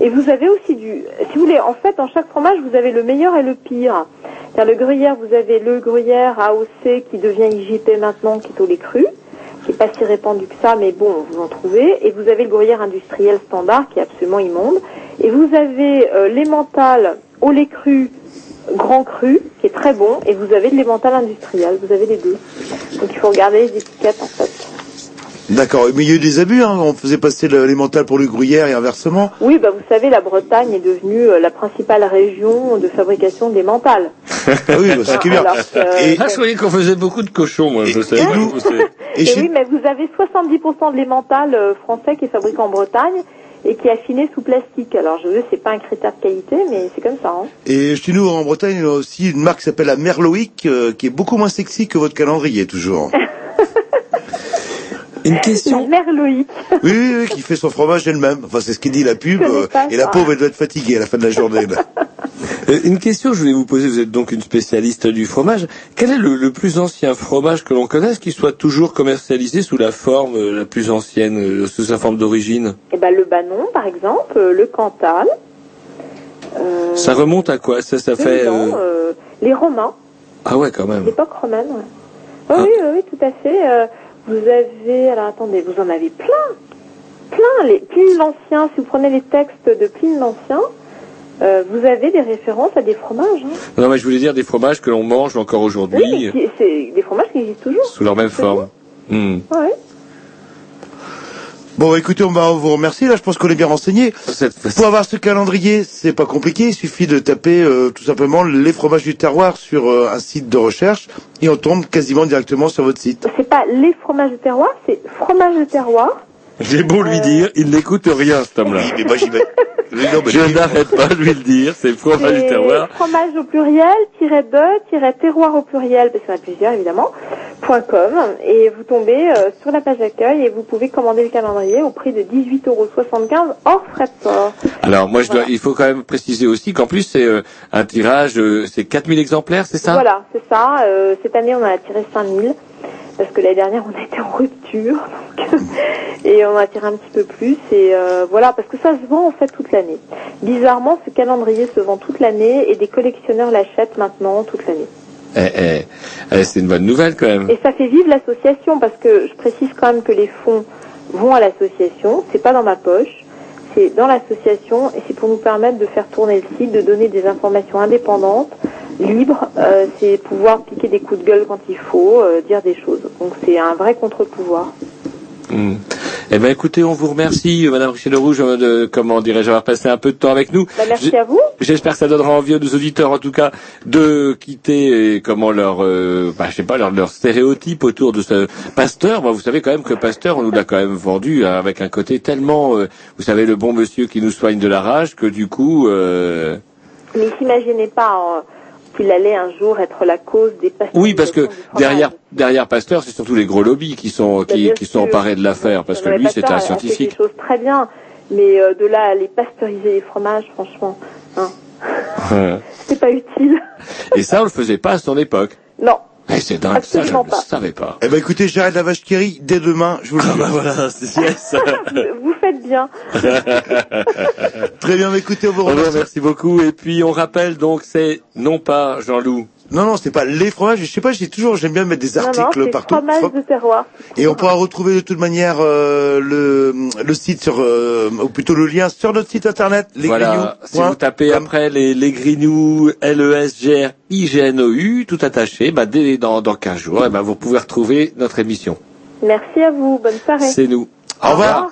Et vous avez aussi du, si vous voulez, en fait, dans chaque fromage, vous avez le meilleur et le pire. C'est-à-dire le gruyère, vous avez le gruyère AOC qui devient IGP maintenant, qui est au lait cru, qui est pas si répandu que ça, mais bon, vous en trouvez. Et vous avez le gruyère industriel standard, qui est absolument immonde. Et vous avez euh, l'emmental au lait cru, grand cru, qui est très bon. Et vous avez de industriel, vous avez les deux. Donc il faut regarder les étiquettes, en fait. D'accord. Mais il y a eu des abus. Hein. On faisait passer l'emmental pour le gruyère et inversement. Oui, bah vous savez, la Bretagne est devenue euh, la principale région de fabrication des mentales. Ah oui, bah, c'est bien. Que- Et, Ah, je croyais qu'on faisait beaucoup de cochons, moi. Je sais et nous- <laughs> et Et chez- oui, mais vous avez 70% de l'emmental français qui est fabriqué en Bretagne et qui est affiné sous plastique. Alors je veux, c'est pas un critère de qualité, mais c'est comme ça. Hein. Et chez nous, en Bretagne, il y a aussi une marque qui s'appelle la Merloïc, euh, qui est beaucoup moins sexy que votre calendrier, toujours. <laughs> Une La question. merloïque. Oui, oui, oui, qui fait son fromage elle-même. Enfin, c'est ce qu'il dit la pub. Euh, pas et la pauvre, elle doit être fatiguée à la fin de la journée. là. Euh, Une question, je voulais vous poser. Vous êtes donc une spécialiste du fromage. Quel est le, le plus ancien fromage que l'on connaisse qui soit toujours commercialisé sous la forme euh, la plus ancienne, euh, sous sa forme d'origine? Et ben le Banon, par exemple, euh, le Cantal. Euh, Ça remonte à quoi? Ça, ça fait. euh, euh, les Romains, Ah ouais, quand même. l'époque romaine. Ouais. Oui, Ah. oui, oui, oui, tout à fait. Vous avez, alors attendez, vous en avez plein, plein. Les Pline l'Ancien, si vous prenez les textes de Pline l'Ancien, Euh, vous avez des références à des fromages hein Non, mais je voulais dire des fromages que l'on mange encore aujourd'hui Oui, c'est des fromages qui existent toujours. sous leur même forme. Hmm. Ouais. Bon, écoutez, on va vous remercier. Là, je pense qu'on est bien renseigné. Pour avoir ce calendrier, c'est pas compliqué. Il suffit de taper euh, tout simplement les fromages du terroir sur euh, un site de recherche et on tombe quasiment directement sur votre site. C'est pas les fromages de terroir, c'est fromage de terroir. J'ai beau lui dire, il n'écoute rien, cet homme-là. mais moi, j'y vais. <laughs> Je n'arrête pas de lui le dire, c'est fromage du terroir. fromage au pluriel, tiret de, tiret terroir au pluriel, parce qu'il y en a plusieurs évidemment, point .com, et vous tombez euh, sur la page d'accueil et vous pouvez commander le calendrier au prix de 18,75 euros hors frais de port. Alors moi, je dois, il faut quand même préciser aussi qu'en plus c'est euh, un tirage, euh, c'est 4000 exemplaires, c'est ça? Voilà, c'est ça. Euh, cette année, on a tiré 5000 parce que l'année dernière, on était en rupture, donc, <laughs> et on a tiré un petit peu plus. Et euh, voilà, parce que ça se vend en fait toute l'année. Bizarrement, ce calendrier se vend toute l'année et des collectionneurs l'achètent maintenant toute l'année. Eh, eh, eh, c'est une bonne nouvelle quand même. Et ça fait vivre l'association parce que je précise quand même que les fonds vont à l'association. C'est pas dans ma poche, c'est dans l'association et c'est pour nous permettre de faire tourner le site, de donner des informations indépendantes, libres. Euh, c'est pouvoir piquer des coups de gueule quand il faut, euh, dire des choses. Donc c'est un vrai contre-pouvoir. Hmm. Eh ben écoutez, on vous remercie, euh, Madame Richel Rouge, de comment dirais-je, avoir passé un peu de temps avec nous. Bah, merci à vous. J'espère que ça donnera envie à nos auditeurs, en tout cas, de quitter comment leur, euh, bah, je sais pas, leur, leur stéréotype autour de ce Pasteur. Bah, vous savez quand même que Pasteur, on nous l'a quand même vendu hein, avec un côté tellement, euh, vous savez, le bon monsieur qui nous soigne de la rage, que du coup, euh, Mais s'imaginez pas euh, qu'il allait un jour être la cause des pasteurisations oui, parce que derrière derrière Pasteur, c'est surtout les gros lobbies qui sont qui, qui sont emparés de l'affaire, parce que lui, c'était un a- a fait scientifique. des choses très bien, mais euh, de là à aller pasteuriser les fromages, franchement, hein, <laughs> c'est pas utile. Et ça, on le faisait pas à son époque. Non. Eh, c'est dingue, ça, je ne pas. savais pas. Eh ben, écoutez, j'arrête la vache qui rit dès demain. Je vous le dis. bah voilà, c'est yes. <laughs> Vous faites bien. Très bien, mais écoutez, on vous remercie. merci beaucoup. Et puis, on rappelle donc, c'est non pas Jean-Loup. Non, non, c'est pas les fromages. Je sais pas, j'ai toujours, j'aime bien mettre des Non, non, articles partout. fromage Fro- de terroir. Et on pourra retrouver de toute manière euh, le, le site sur, euh, ou plutôt le lien sur notre site internet, Voilà, si vous tapez après les, les Grignoux, L-E-S-G-R-I-G-N-O-U, tout attaché, bah, dès dans, dans 15 jours, eh ben, vous pouvez retrouver notre émission. Merci à vous. Bonne soirée. C'est nous. Au revoir.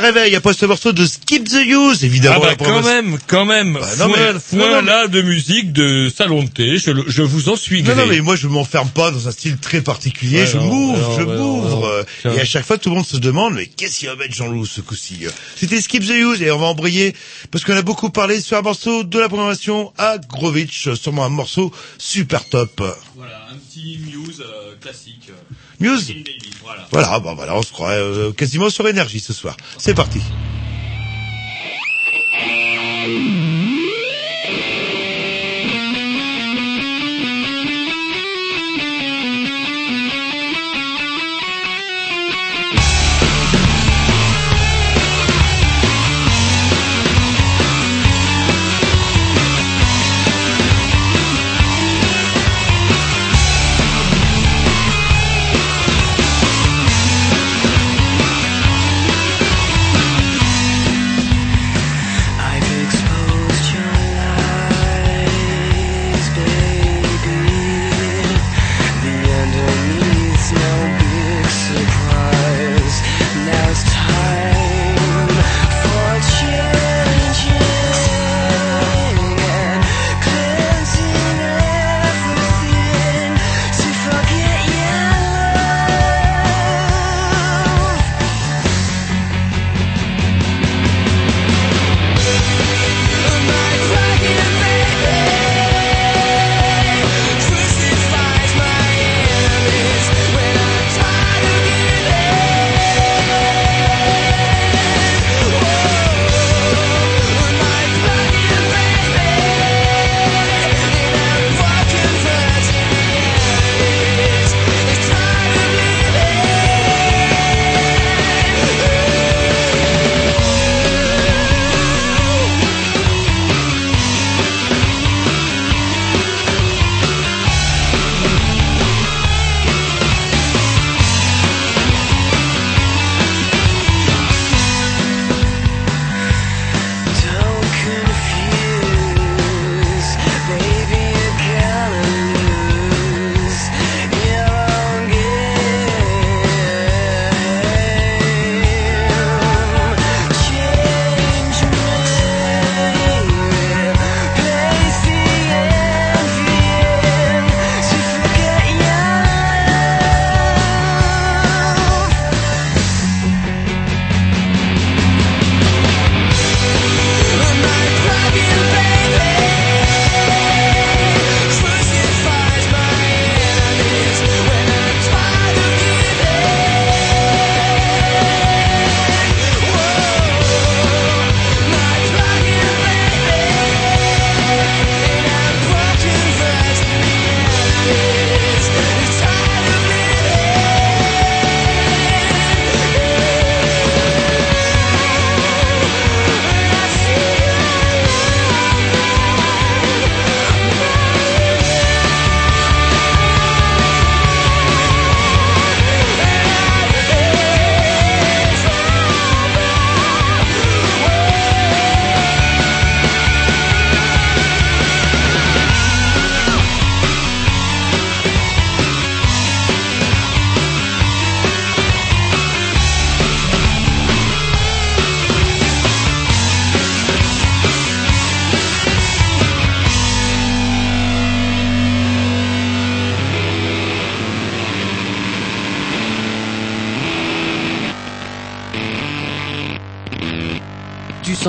Réveille après ce morceau de Skip the Use, évidemment. Ah bah quand même, quand même, Bah, non, foin, mais- foin non, non, mais- là de musique de salon de thé, je, je vous en suis Non, gré. non, mais moi je m'enferme pas dans un style très particulier, Ouais, je m'ouvre, je m'ouvre. Et à chaque fois tout le monde se demande, mais qu'est-ce qu'il va mettre Jean-Loup ce coup-ci? C'était Skip the Use et on va embrayer parce qu'on a beaucoup parlé sur un morceau de la programmation à Grovitch, sûrement un morceau super top. Voilà, un petit Muse euh, classique. Muse voilà. Voilà, bon voilà, on se croirait euh, quasiment sur énergie ce soir. C'est parti.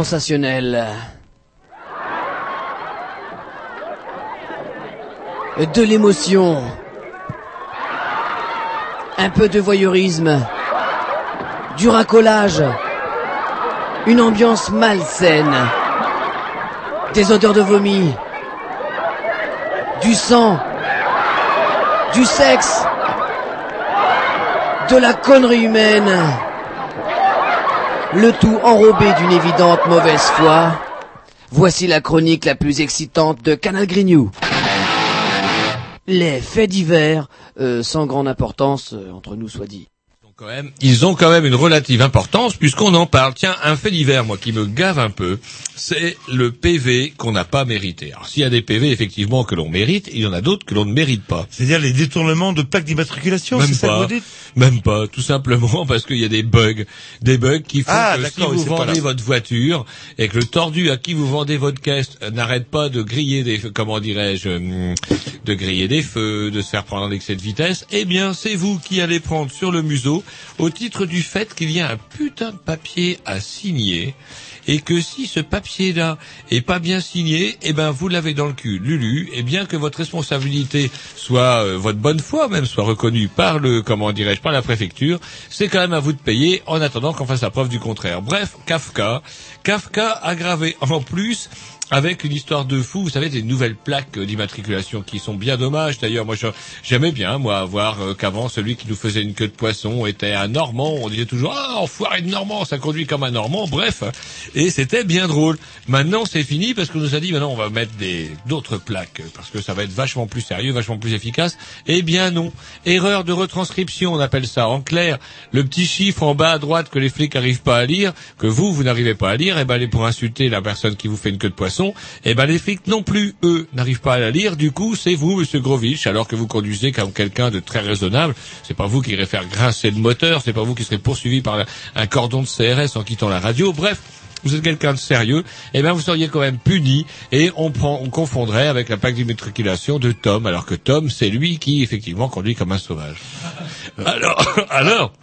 Sensationnel. De l'émotion. Un peu de voyeurisme. Du racolage. Une ambiance malsaine. Des odeurs de vomi. Du sang. Du sexe. De la connerie humaine. Le tout enrobé d'une évidente mauvaise foi. Voici la chronique la plus excitante de Canal Grignou. Les faits divers, euh, sans grande importance, euh, entre nous soit dit. ils ont quand même une relative importance puisqu'on en parle. Tiens, un fait divers, moi, qui me gave un peu, c'est le PV qu'on n'a pas mérité. Alors, s'il y a des PV, effectivement, que l'on mérite, il y en a d'autres que l'on ne mérite pas. C'est-à-dire les détournements de plaques d'immatriculation, Même c'est ça que pas, vous dites? Même pas, tout simplement parce qu'il y a des bugs, des bugs qui font Ah, que si vous vendez votre voiture et que le tordu à qui vous vendez votre caisse n'arrête pas de griller des, comment dirais-je, hum, de griller des feux, de se faire prendre en excès de vitesse, eh bien c'est vous qui allez prendre sur le museau au titre du fait qu'il y a un putain de papier à signer et que si ce papier-là est pas bien signé, eh ben vous l'avez dans le cul, Lulu, et bien que votre responsabilité soit euh, votre bonne foi même soit reconnue par le comment dirais-je par la préfecture, c'est quand même à vous de payer en attendant qu'on fasse la preuve du contraire. Bref, Kafka, Kafka aggravé en plus avec une histoire de fou, vous savez, des nouvelles plaques euh, d'immatriculation qui sont bien dommages. D'ailleurs, moi, j'aimais bien, moi, voir euh, qu'avant, celui qui nous faisait une queue de poisson était un Normand. On disait toujours, ah, enfoiré de Normand, ça conduit comme un Normand. Bref, et c'était bien drôle. Maintenant, c'est fini parce qu'on nous a dit, maintenant, on va mettre des d'autres plaques parce que ça va être vachement plus sérieux, vachement plus efficace. Eh bien, non. Erreur de retranscription, on appelle ça. En clair, le petit chiffre en bas à droite que les flics n'arrivent pas à lire, que vous, vous n'arrivez pas à lire, et ben, allez pour insulter la personne qui vous fait une queue de poisson, et ben, les flics non plus, eux, n'arrivent pas à la lire. Du coup, c'est vous, monsieur Grovitch, alors que vous conduisez comme quelqu'un de très raisonnable. C'est pas vous qui irez faire grincer le moteur, c'est pas vous qui serez poursuivi par un cordon de CRS en quittant la radio. Bref. Vous êtes quelqu'un de sérieux, eh bien vous seriez quand même puni et on prend, on confondrait avec la plaque d'immatriculation de Tom, alors que Tom c'est lui qui effectivement conduit comme un sauvage. <laughs> Alors, alors,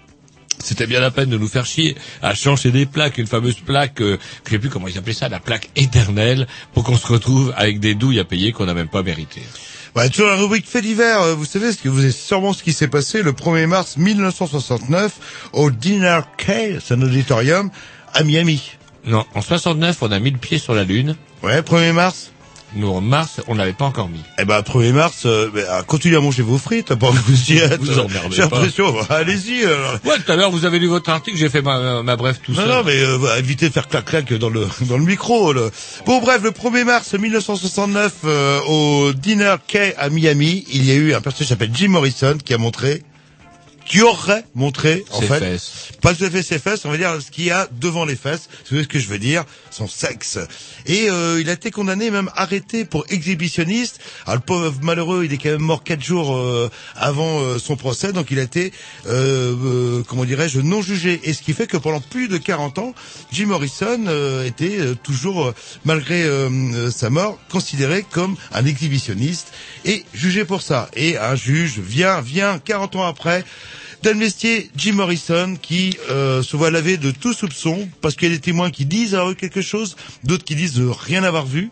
c'était bien la peine de nous faire chier à changer des plaques, une fameuse plaque, euh, je sais plus comment ils appelaient ça, la plaque éternelle, pour qu'on se retrouve avec des douilles à payer qu'on n'a même pas méritées. Ouais, toujours la rubrique fait divers. euh, Vous savez ce que vous savez sûrement ce qui s'est passé le 1er mars 1969 au Dinner Key, c'est un auditorium à Miami. Non, en 69, on a mis le pied sur la Lune. Ouais, 1er mars. Nous, en mars, on l'avait pas encore mis. Eh ben, 1er mars, euh, ben, ah, continuez à manger vos frites, pas que vous y êtes. Vous emmerdez J'ai l'impression, allez-y. alors. Ouais, tout à l'heure, vous avez lu votre article, j'ai fait ma, ma brève tout Non, seul. non, mais euh, bah, évitez de faire clac-clac dans le <laughs> dans le micro. là. Bon, bref, le 1er mars 1969, euh, au Dinner Key à Miami, il y a eu un personnage qui s'appelle Jim Morrison qui a montré, qui aurait montré, en Ses fait, fesses. pas tout à fait ses fesses, on va dire ce qu'il y a devant les fesses, vous voyez ce que je veux dire, son sexe. Et euh, il a été condamné, même arrêté pour exhibitionniste. Alors le pauvre malheureux, il est quand même mort quatre jours euh, avant euh, son procès, donc il a été, euh, euh, comment dirais-je, non jugé. Et ce qui fait que pendant plus de 40 ans, Jim Morrison euh, était toujours, malgré sa mort, considéré comme un exhibitionniste et jugé pour ça. Et un juge vient, vient 40 ans après, d'amnistier Jim Morrison qui euh, se voit lavé de tout soupçon parce qu'il y a des témoins qui disent avoir eu quelque chose, d'autres qui disent euh, rien avoir vu.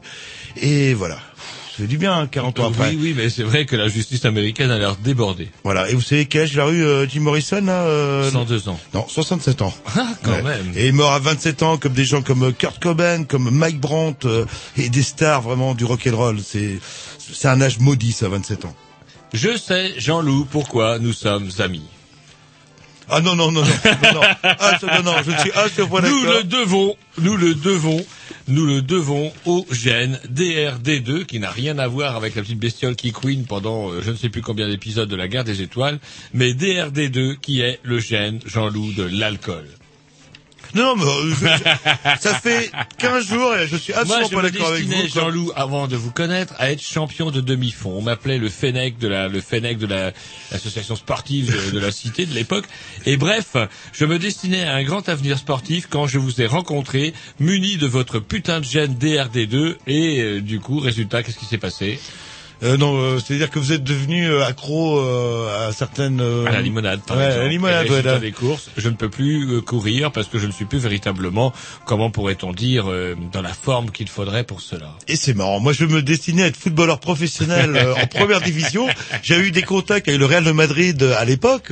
Et voilà. Ça fait du bien, hein, 40 ans après. Oui, oui, mais c'est vrai que la justice américaine a l'air débordée. Voilà. Et vous savez quel âge il a eu euh, Jim Morrison là, euh, 102 ans. Non, 67 ans. Ah, quand Ouais. même. Et mort à 27 ans comme des gens comme euh, Kurt Cobain, comme Mike Brandt euh, et des stars vraiment du rock and roll. C'est c'est un âge maudit ça, 27 ans. Je sais, Jean-Loup, pourquoi nous sommes amis. Ah non non non non non non. Ah, non, non, je suis à ce point Nous le devons, nous le devons, nous le devons au gène DRD2 qui n'a rien à voir avec la petite bestiole qui queen pendant euh, je ne sais plus combien d'épisodes de la guerre des étoiles, mais DRD2 qui est le gène Jean-Loup de l'alcool. Non, mais euh, je- ça fait 15 jours et je suis Moi, absolument je pas d'accord avec vous. Jean-Loup, avant de vous connaître, à être champion de demi-fond. On m'appelait le Fennec de la, le Fennec de la, l'association sportive de, de la cité de l'époque. Et bref, je me destinais à un grand avenir sportif quand je vous ai rencontré, muni de votre putain de gène DRD2. Et euh, du coup, résultat, qu'est-ce qui s'est passé? Euh, non, euh, c'est-à-dire que vous êtes devenu euh, accro euh, à certaines... euh, À la limonade, par ouais, exemple. à la limonade, ouais, là. des courses, je ne peux plus euh, courir parce que je ne suis plus véritablement, comment pourrait-on dire, euh, dans la forme qu'il faudrait pour cela. Et c'est marrant. Moi, je me destinais à être footballeur professionnel euh, en <laughs> première division. J'ai eu des contacts avec le Real de Madrid euh, à l'époque.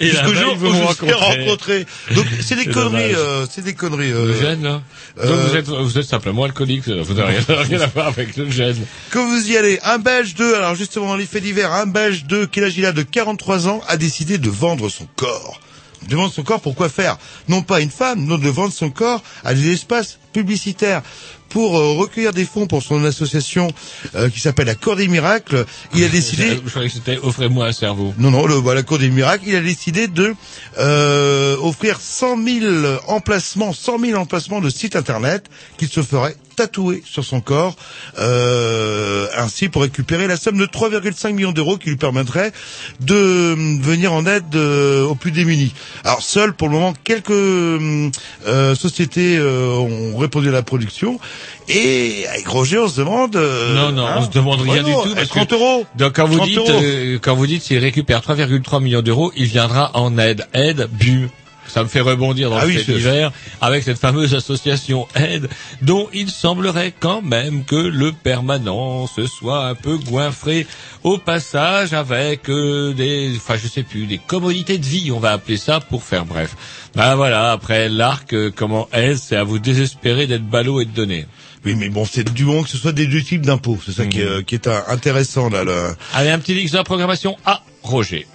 Jusqu'au jour où je suis rencontré. Donc, c'est des conneries. euh, c'est des conneries. euh, Le gène, là euh, Donc vous êtes, vous êtes simplement alcoolique, vous n'avez rien, <laughs> rien à voir avec le gène. Que vous y allez, un Belge de, alors justement dans les faits divers, un Belge de, quel âge il a, de 43 ans, a décidé de vendre son corps. De vendre son corps, pourquoi faire? Non pas une femme, non de vendre son corps à des espaces publicitaire pour euh, recueillir des fonds pour son association euh, qui s'appelle la Cour des Miracles. Il a <laughs> décidé... Je croyais que c'était offrez-moi un cerveau. Non, non, le, bah, la Cour des Miracles, il a décidé de euh, offrir 100 000 emplacements, 100 000 emplacements de sites internet qu'il se ferait tatouer sur son corps, euh, ainsi pour récupérer la somme de 3,5 millions d'euros qui lui permettrait de euh, venir en aide euh, aux plus démunis. Alors seul pour le moment quelques euh, sociétés euh, ont répondu à la production et avec Roger on se demande Non, non, hein, on se demande rien du tout. parce 30 que- euros. Donc quand vous 30 dites, quand vous dites s'il récupère 3,3 millions d'euros, il viendra en aide. Aide, bu. Ça me fait rebondir dans Ah oui, cet c'est- hiver avec cette fameuse association Aide, dont il semblerait quand même que le permanent se soit un peu goinfré au passage avec euh, des, enfin je sais plus, des commodités de vie, on va appeler ça pour faire bref. Ben voilà, après l'arc, euh, comment Aide, c'est à vous désespérer d'être ballot et de donner. Oui, mais bon, c'est du moment que ce soit des deux types d'impôts. C'est ça qui, est, euh, qui est euh, intéressant là. le- Allez, un petit lix de la programmation à Roger.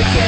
again.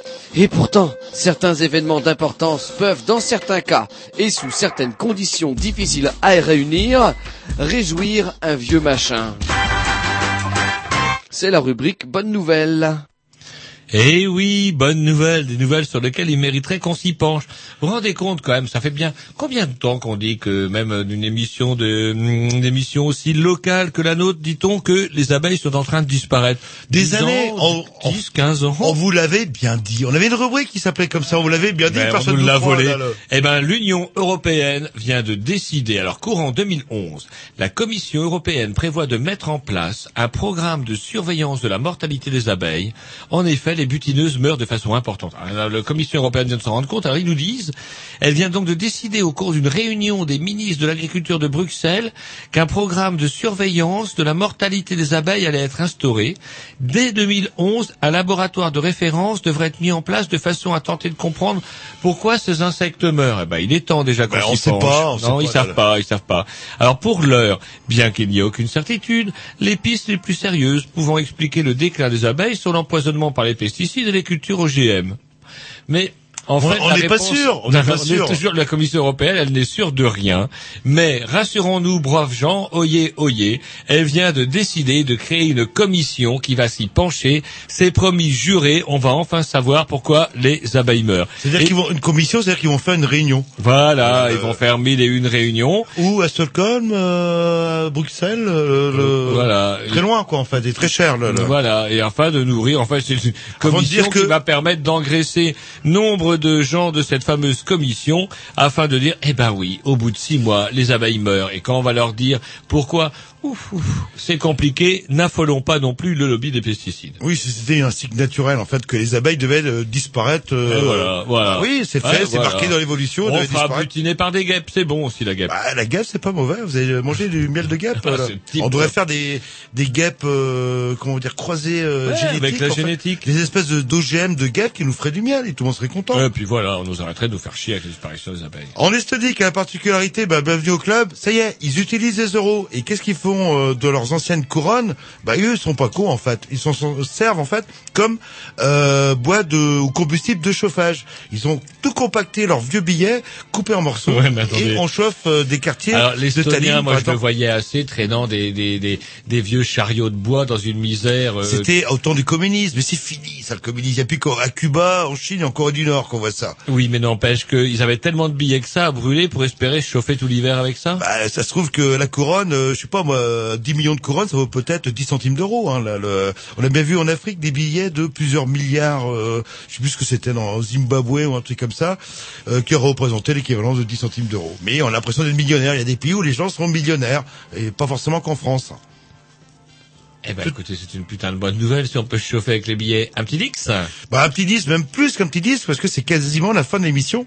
et pourtant, certains événements d'importance peuvent, dans certains cas et sous certaines conditions difficiles à réunir, réjouir un vieux machin. C'est la rubrique Bonne Nouvelle. Eh oui, bonne nouvelle, des nouvelles sur lesquelles il mériterait qu'on s'y penche. Vous vous rendez compte quand même, ça fait bien combien de temps qu'on dit que même d'une émission de une émission aussi locale que la nôtre, dit-on que les abeilles sont en train de disparaître? Des 10 années, ans, on- 10, 15 ans. On vous l'avait bien dit. On avait une rubrique qui s'appelait comme ça. On vous l'avait bien dit. Ben, on personne nous l'a volé. Eh ben, l'Union européenne vient de décider. Alors, courant 2011, la Commission européenne prévoit de mettre en place un programme de surveillance de la mortalité des abeilles. En effet, les butineuses meurent de façon importante. Alors, la Commission européenne vient de s'en rendre compte. Alors, ils nous disent, elle vient donc de décider au cours d'une réunion des ministres de l'agriculture de Bruxelles qu'un programme de surveillance de la mortalité des abeilles allait être instauré. Dès 2011, un laboratoire de référence devrait être mis en place de façon à tenter de comprendre pourquoi ces insectes meurent. Eh ben, il est temps déjà qu'on Ben, s'y penche. pas, on non, ils savent là. pas, ils savent pas. Alors pour l'heure, bien qu'il n'y ait aucune certitude, les pistes les plus sérieuses pouvant expliquer le déclin des abeilles sont l'empoisonnement par les pesticides et les cultures OGM. Mais en fait, on n'est pas sûr, on n'est pas on est sûr. toujours la Commission européenne, elle n'est sûre de rien. Mais rassurons-nous, braves gens, oyez, oyez, elle vient de décider de créer une commission qui va s'y pencher. C'est promis, juré, on va enfin savoir pourquoi les abeilles meurent. C'est-à-dire qu'ils vont une commission, c'est-à-dire qu'ils vont faire une réunion. Voilà, Euh, ils vont faire mille et une réunions. Ou à Stockholm, euh, à Bruxelles, euh, le- Voilà. très loin quoi en fait, et très cher. Le, le- Voilà, et afin de nourrir, en fait, c'est une commission dire que- qui va permettre d'engraisser nombre de gens de cette fameuse commission, afin de dire, eh ben oui, au bout de six mois, les abeilles meurent. Et quand on va leur dire pourquoi, ouf, ouf, c'est compliqué, n'affolons pas non plus le lobby des pesticides. Oui, c'était un cycle naturel en fait que les abeilles devaient euh, disparaître. euh, Et voilà, voilà. Oui, c'est fait, Ouais, c'est voilà. marqué dans l'évolution. On disparaître. butiner par des guêpes, c'est bon aussi la guêpe. Bah, la guêpe, c'est pas mauvais. Vous avez mangé du miel de guêpe. <laughs> Ah, On devrait faire des des guêpes, euh, comment dire, croisées euh, Ouais, génétiques. avec la fait. génétique. Des espèces de d'OGM de guêpes qui nous feraient du miel et tout le monde serait content. Et puis voilà, on nous arrêterait de nous faire chier avec la disparition des abeilles. En esthétique, a la particularité, bah, bienvenue au club. Ça y est, ils utilisent les euros. Et qu'est-ce qu'ils font euh, de leurs anciennes couronnes Bah, eux, ils sont pas cons en fait. Ils s'en servent en fait comme euh, bois de ou combustible de chauffage. Ils ont tout compacté leurs vieux billets, coupés en morceaux, Ouais, et on chauffe euh, des quartiers Alors de l'Estonien, Tallinn, moi je le voyais assez traînant des, des, des, des vieux chariots de bois dans une misère. euh, C'était au temps du communisme, mais c'est fini, ça, le communisme. Il n'y a plus qu'à Cuba, en Chine en Corée du Nord qu'on voit ça. Oui, mais n'empêche qu'ils avaient tellement de billets que ça à brûler pour espérer se chauffer tout l'hiver avec ça? Bah, ça se trouve que la couronne, euh, je sais pas moi, 10 millions de couronnes, ça vaut peut-être 10 centimes d'euros. Hein, le- On a bien vu en Afrique des billets de plusieurs milliards, euh, je sais plus ce que c'était dans Zimbabwe ou un truc comme ça, euh, qui représentaient l'équivalent de 10 centimes d'euros. Mais on a l'impression d'être millionnaire. Il y a des pays où les gens sont millionnaires, et pas forcément qu'en France. Eh ben écoutez, c'est une putain de bonne nouvelle si on peut se chauffer avec les billets. Un petit dix Bah, un petit disque, même plus qu'un petit disque, parce que c'est quasiment la fin de l'émission.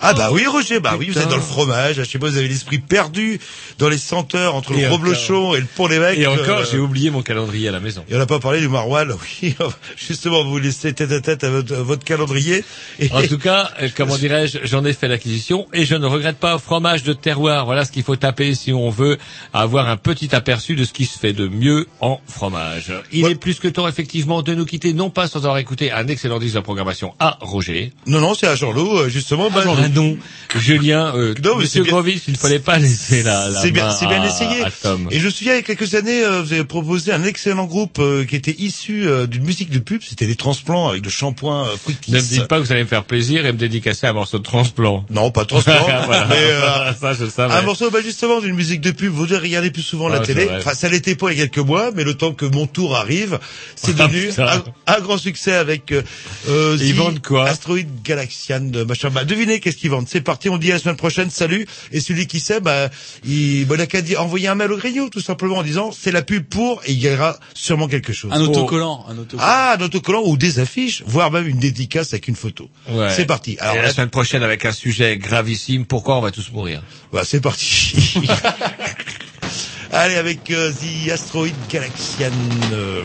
Ah bah oui Roger, bah oui vous êtes dans le fromage, je sais pas vous avez l'esprit perdu dans les senteurs entre Et le reblochon et le pont l'évêque. Et encore, euh, j'ai oublié mon calendrier à la maison. Et on n'a pas parlé du maroilles, <laughs> oui. Justement, vous laissez tête à tête à votre, à votre calendrier. Et En tout cas, euh, comment <laughs> dirais-je, j'en ai fait l'acquisition et je ne regrette pas fromage de terroir. Voilà ce qu'il faut taper si on veut avoir un petit aperçu de ce qui se fait de mieux en fromage. Il est plus que temps effectivement de nous quitter, non pas sans avoir écouté un excellent disque de programmation à Roger. Non, non, c'est à Jean-Loup, euh, justement. bah, Non, Julien, euh, Non, Monsieur Grovis, il ne fallait pas laisser la, la c'est bien, c'est bien à- essayé. à. Et je me souviens, il y a quelques années, euh, vous avez proposé un excellent groupe euh, qui était issu euh, d'une musique de pub. C'était des transplants avec le shampoing euh, Ne me dites pas que vous allez me faire plaisir et me dédicacer un morceau de transplant. Non, pas transplant. <laughs> Voilà. mais euh, <laughs> ça, je savais. un morceau, bah justement, d'une musique de pub. Vous devez regarder plus souvent la Ah, c'est télé. Enfin, ça l'était pas il y a quelques mois, mais le temps que mon tour arrive, c'est Ah, devenu un, un grand succès avec euh, euh, Ils The vendent quoi Asteroid Galaxian, de machin. Bah, devinez qu'est-ce qu'ils vendent. C'est parti, on dit à la semaine prochaine, salut. Et celui qui sait, bah, il, bah, il a qu'à envoyer un mail au grignou, tout simplement, en disant, c'est la pub pour, et il gagnera sûrement quelque chose. Un autocollant, un autocollant. Ah, un autocollant ou des affiches, voire même une dédicace avec une photo. Ouais. C'est parti. Alors, et la semaine prochaine avec un sujet gravissime, pourquoi on va tous mourir bah, c'est parti. <laughs> Allez, avec euh, The Asteroid Galaxian. euh,